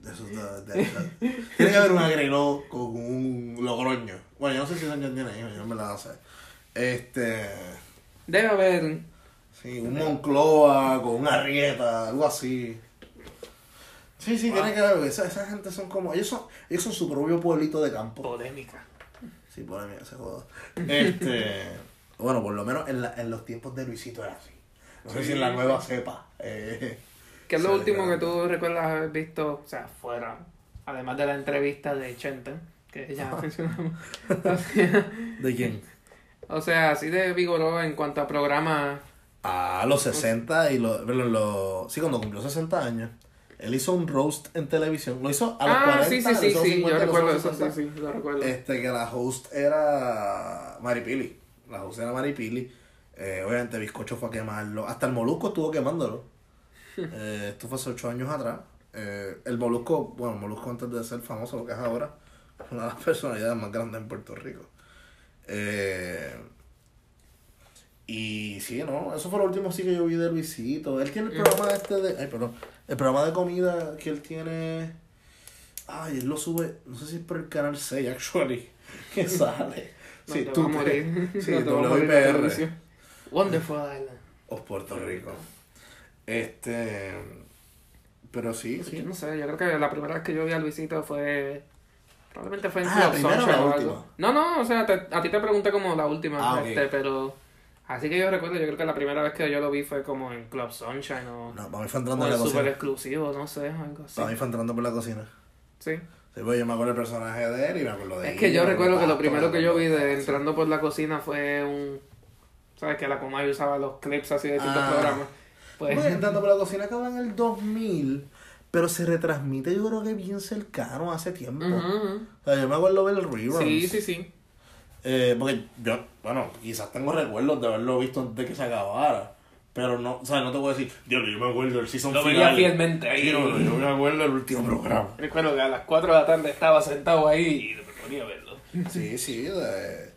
S1: De esos de- Tiene que haber un agreló con un logroño. Bueno, yo no sé si San tiene hijos, yo no me la sé. Este.
S2: Debe haber...
S1: Sí, un Moncloa con una rieta, algo así. Sí, sí, tiene que haber. Esa, esa gente son como. Ellos son, ellos son su propio pueblito de campo.
S2: Polémica.
S1: Sí, por mí se joda. Este. bueno, por lo menos en, la- en los tiempos de Luisito era así. No sé si en la nueva cepa. Eh,
S2: ¿Qué es lo último que tú recuerdas haber visto, o sea, fuera, además de la entrevista de Chente, que ya mencionamos? O sea,
S1: ¿De quién?
S2: o sea, así de vigoró en cuanto a programa...
S1: A los 60 y los, los. Sí, cuando cumplió 60 años. Él hizo un roast en televisión. Lo hizo a los
S2: ah,
S1: 40.
S2: sí, sí, sí, sí,
S1: 50,
S2: yo recuerdo eso, sí,
S1: 60.
S2: sí, lo recuerdo.
S1: Este, que la host era Maripili. La host era Maripili. Eh, obviamente Bizcocho fue a quemarlo. Hasta el Molusco estuvo quemándolo. Eh, esto fue hace 8 años atrás. Eh, el Molusco, bueno, el Molusco antes de ser famoso, lo que es ahora, una de las personalidades más grandes en Puerto Rico. Eh, y sí, ¿no? Eso fue lo último sí que yo vi de Luisito. Él tiene el programa este de... Ay, perdón. El programa de comida que él tiene... Ay, él lo sube, no sé si es por el canal 6, actually, que sale.
S2: No
S1: Sí, tú
S2: morir.
S1: Sí,
S2: No
S1: WIPR.
S2: televisión. Wonderful Island.
S1: O Puerto Rico. Este... Pero sí,
S2: Yo
S1: sí.
S2: no sé, yo creo que la primera vez que yo vi a Luisito fue... Probablemente fue en
S1: Ah, ¿la primera o la última?
S2: No, no, o sea, te- a ti te pregunté como la última,
S1: Ah,
S2: este, pero... Así que yo recuerdo, yo creo que la primera vez que yo lo vi fue como en Club Sunshine o,
S1: No, para mí fue entrando en la
S2: en Super
S1: cocina.
S2: Exclusivo, no sé, algo así.
S1: Para mí fue entrando por la cocina.
S2: Sí.
S1: Sí, pues yo me acuerdo del personaje de él y me acuerdo de
S2: Es que yo recuerdo que lo primero que yo vi de entrando por la cocina fue un... ¿Sabes? Que la Comay usaba los clips así de distintos
S1: Ah.
S2: programas. Pues...
S1: Bueno, entrando por la cocina acaba en el 2000, pero se retransmite yo creo que bien cercano hace tiempo.
S2: Ujú, ujú.
S1: O sea, yo me acuerdo ver el reruns.
S2: Sí, sí, sí.
S1: Eh, porque yo, bueno, quizás tengo recuerdos de haberlo visto antes de que se acabara. Pero no, o sea, no te voy a decir, Dios, yo me acuerdo del season
S2: Lo
S1: final.
S2: veía fielmente ahí.
S1: Sí, no, yo me acuerdo del último programa.
S2: Recuerdo que a las 4 de la tarde estaba sentado ahí y me ponía a verlo.
S1: Sí, sí, de,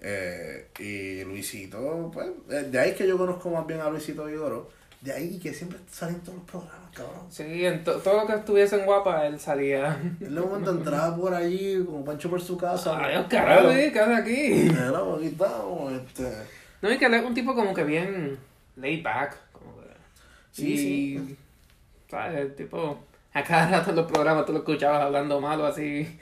S1: eh, y Luisito, pues, de de ahí es que yo conozco más bien a Luisito Vigoro. De ahí que siempre salen todos los programas, cabrón.
S2: Sí, en to- todo lo que estuviese en guapa, él salía.
S1: Él de momento entraba por allí, como Pancho por su casa.
S2: Adiós, carajo, sí, ¿qué hace aquí?
S1: Hello, aquí estamos, este...
S2: No, y que él es un tipo como que bien laid back. Como que,
S1: Sí,
S2: y
S1: sí.
S2: ¿sabes? El tipo, a cada rato en los programas tú lo escuchabas hablando malo así.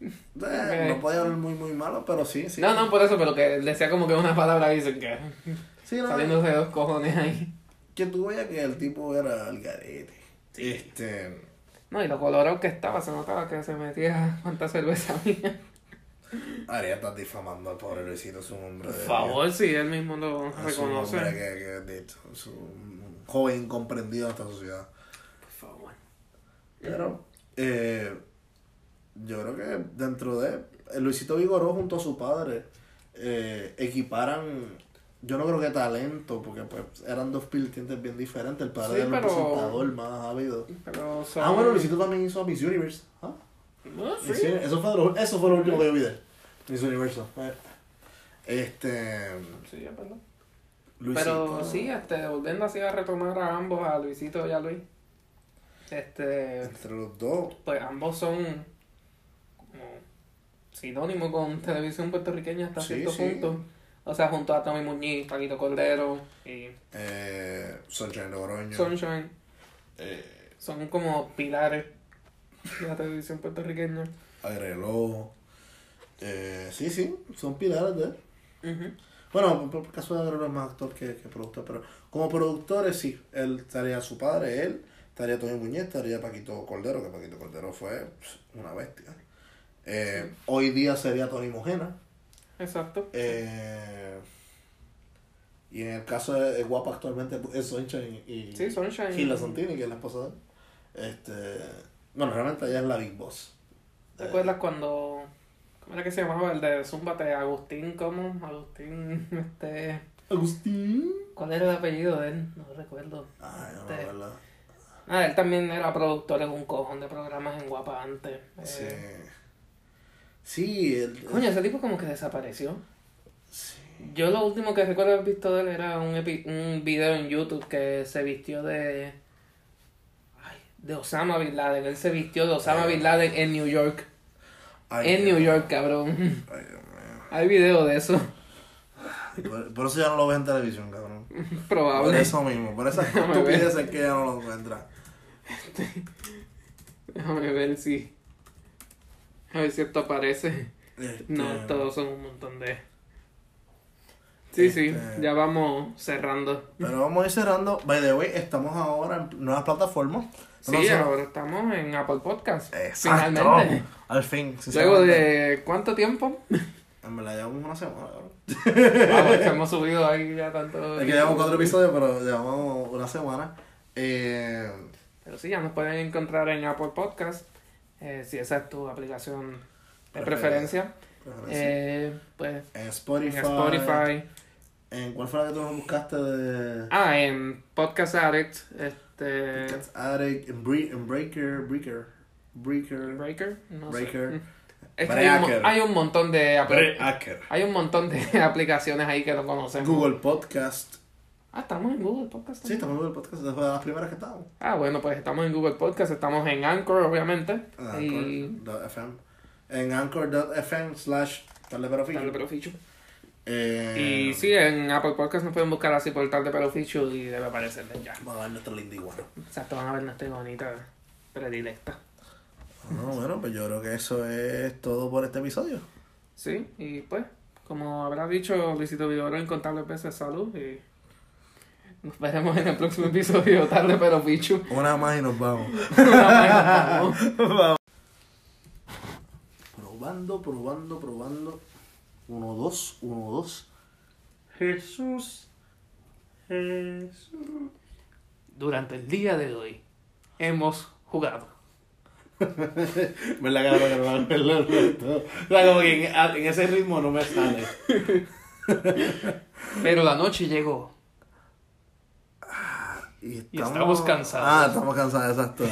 S1: Eh, no podía hablar muy, muy malo, pero sí, sí.
S2: No, no, por eso, pero que decía como que una palabra dicen que
S1: Sí, no,
S2: saliéndose de dos cojones ahí.
S1: Que tú veías que el tipo era el garete. Este.
S2: No, y lo colorado que estaba, se notaba que se metía cuánta cerveza había.
S1: Haría estar difamando al pobre Luisito, es un hombre
S2: Por favor, si él mismo lo
S1: Es un
S2: reconoce.
S1: hombre que, que de hecho, es un joven incomprendido en esta sociedad.
S2: Por favor.
S1: Pero, eh, yo creo que dentro de. el Luisito Vigoró junto a su padre eh, equiparan. Yo no creo que talento, porque pues eran dos vertientes bien diferentes. El padre
S2: Sí,
S1: era el
S2: pero-
S1: presentador más ávido.
S2: Pero son...
S1: Ah, bueno, Luisito también hizo Miss Universe. ¿Ah?
S2: No, sí.
S1: Sí, eso fue, lo, eso fue lo último que yo vi de. Miss Universo. Eh, Este.
S2: Sí, es verdad.
S1: Luisito.
S2: Pero sí, este, volviendo así a retomar a ambos, a Luisito y a Luis. Este,
S1: Entre los dos.
S2: pues ambos son como sinónimos con televisión puertorriqueña hasta
S1: Sí,
S2: cierto
S1: sí.
S2: punto. O sea, junto a Tommy Muñiz, Paquito Cordero y
S1: Eh, Sunshine Logroño.
S2: Sunshine,
S1: Eh,
S2: son como pilares de la televisión puertorriqueña.
S1: Agreló. Eh, sí, sí, son pilares de él.
S2: Ujú.
S1: Bueno, por por caso de Agreló es más actor que, que productor, pero como productores sí. Él estaría su padre, él, estaría Tony Muñez, estaría Paquito Cordero, que Paquito Cordero fue una bestia. Eh, Hoy día sería Tony Mojena.
S2: Exacto.
S1: Eh, y en el caso de, de Guapa actualmente es Sunshine y
S2: Sí, Sunshine.
S1: Gila Santini, que es la esposa de él. Este, bueno, realmente ella es la Big Boss.
S2: ¿Te acuerdas cuando... ¿Cómo era que se llamaba el de Zúmbate? Agustín, ¿cómo? Agustín, este...
S1: Agustín.
S2: ¿Cuál era el apellido de él? No recuerdo.
S1: Ay, no,
S2: Este,
S1: ¿verdad?
S2: Ah, él también era productor en un cojón de programas en Guapa antes.
S1: Sí.
S2: Eh,
S1: Sí, el,
S2: Coño, ese tipo como que desapareció.
S1: sí.
S2: Yo lo último que recuerdo haber visto de él era un, epi- un video en YouTube que se vistió de... Ay, de Osama Bin Laden. Él se vistió de Osama Bin Laden en New York.
S1: Ay,
S2: en
S1: Dios.
S2: New York, cabrón.
S1: Ay, Dios mío.
S2: Hay video de eso.
S1: Por, por eso ya no lo ves en televisión, cabrón. Por
S2: Probable.
S1: eso mismo, por esas estupideces que ya no lo encuentras.
S2: Déjame ver si... A ver si esto aparece.
S1: Este,
S2: No, todos son un montón de... Sí, sí,
S1: Este-
S2: ya vamos cerrando.
S1: Pero vamos a ir cerrando. By the way, estamos ahora en nuevas plataformas.
S2: Sí,
S1: No, no,
S2: ahora estamos en Apple Podcast.
S1: Exacto.
S2: Finalmente.
S1: Al fin.
S2: Luego de cuánto tiempo?
S1: En verdad llevamos una semana.
S2: Vamos, que hemos subido ahí ya tanto.
S1: Es que llevamos cuatro episodios, pero llevamos una semana. Eh,
S2: Pero sí, ya nos pueden encontrar en Apple Podcast. Eh, si esa es tu aplicación de preferencia. Eh, pues
S1: en
S2: en
S1: Spotify.
S2: Spotify.
S1: ¿En cuál fue la que tú buscaste de
S2: Ah, en Podcast Addict. Este.
S1: Cats Addict? En, Bre- en Breaker, Breaker, Breaker,
S2: Breaker. No sé.
S1: Breaker.
S2: Es que hay, un, hay un montón de hay un montón de aplicaciones ahí que no conocemos.
S1: Google Podcast.
S2: Ah, estamos en Google Podcast.
S1: Sí, estamos en Google Podcast, esa fue de las primeras que estábamos.
S2: Ah, bueno, pues estamos en Google Podcast, estamos en Anchor, obviamente.
S1: En
S2: Y.
S1: Anchor.fm. En Anchor.fm slash
S2: Fichu.
S1: Eh,
S2: Y sí, en Apple Podcast nos pueden buscar así por Tarde Pero Fichu y debe aparecerles ya.
S1: Vamos a ver nuestra linda iguana.
S2: Exacto, van a ver nuestra bonita predilecta.
S1: No, bueno, pues yo creo que eso es todo por este episodio.
S2: Sí, y pues, como habrá dicho Luisito Vigoró incontables veces, salud y nos veremos en el próximo episodio Tarde Pero Fichu.
S1: Una más y nos vamos.
S2: Vamos.
S1: Probando, probando, probando. Uno, dos, uno, dos.
S2: Jesús, Jesús. Durante el día de hoy hemos jugado.
S1: ¿Verdad, cabrón? De esto. O sea, como que en, en ese ritmo no me sale.
S2: Pero la noche llegó.
S1: Y
S2: estamos cansados.
S1: Ah, estamos cansados, exacto.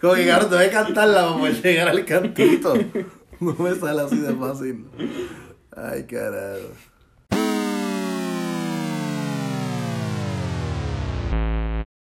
S1: Como que, cabrón, a cantarla para poder llegar al cantito. No me sale así de fácil. Ay, carajo.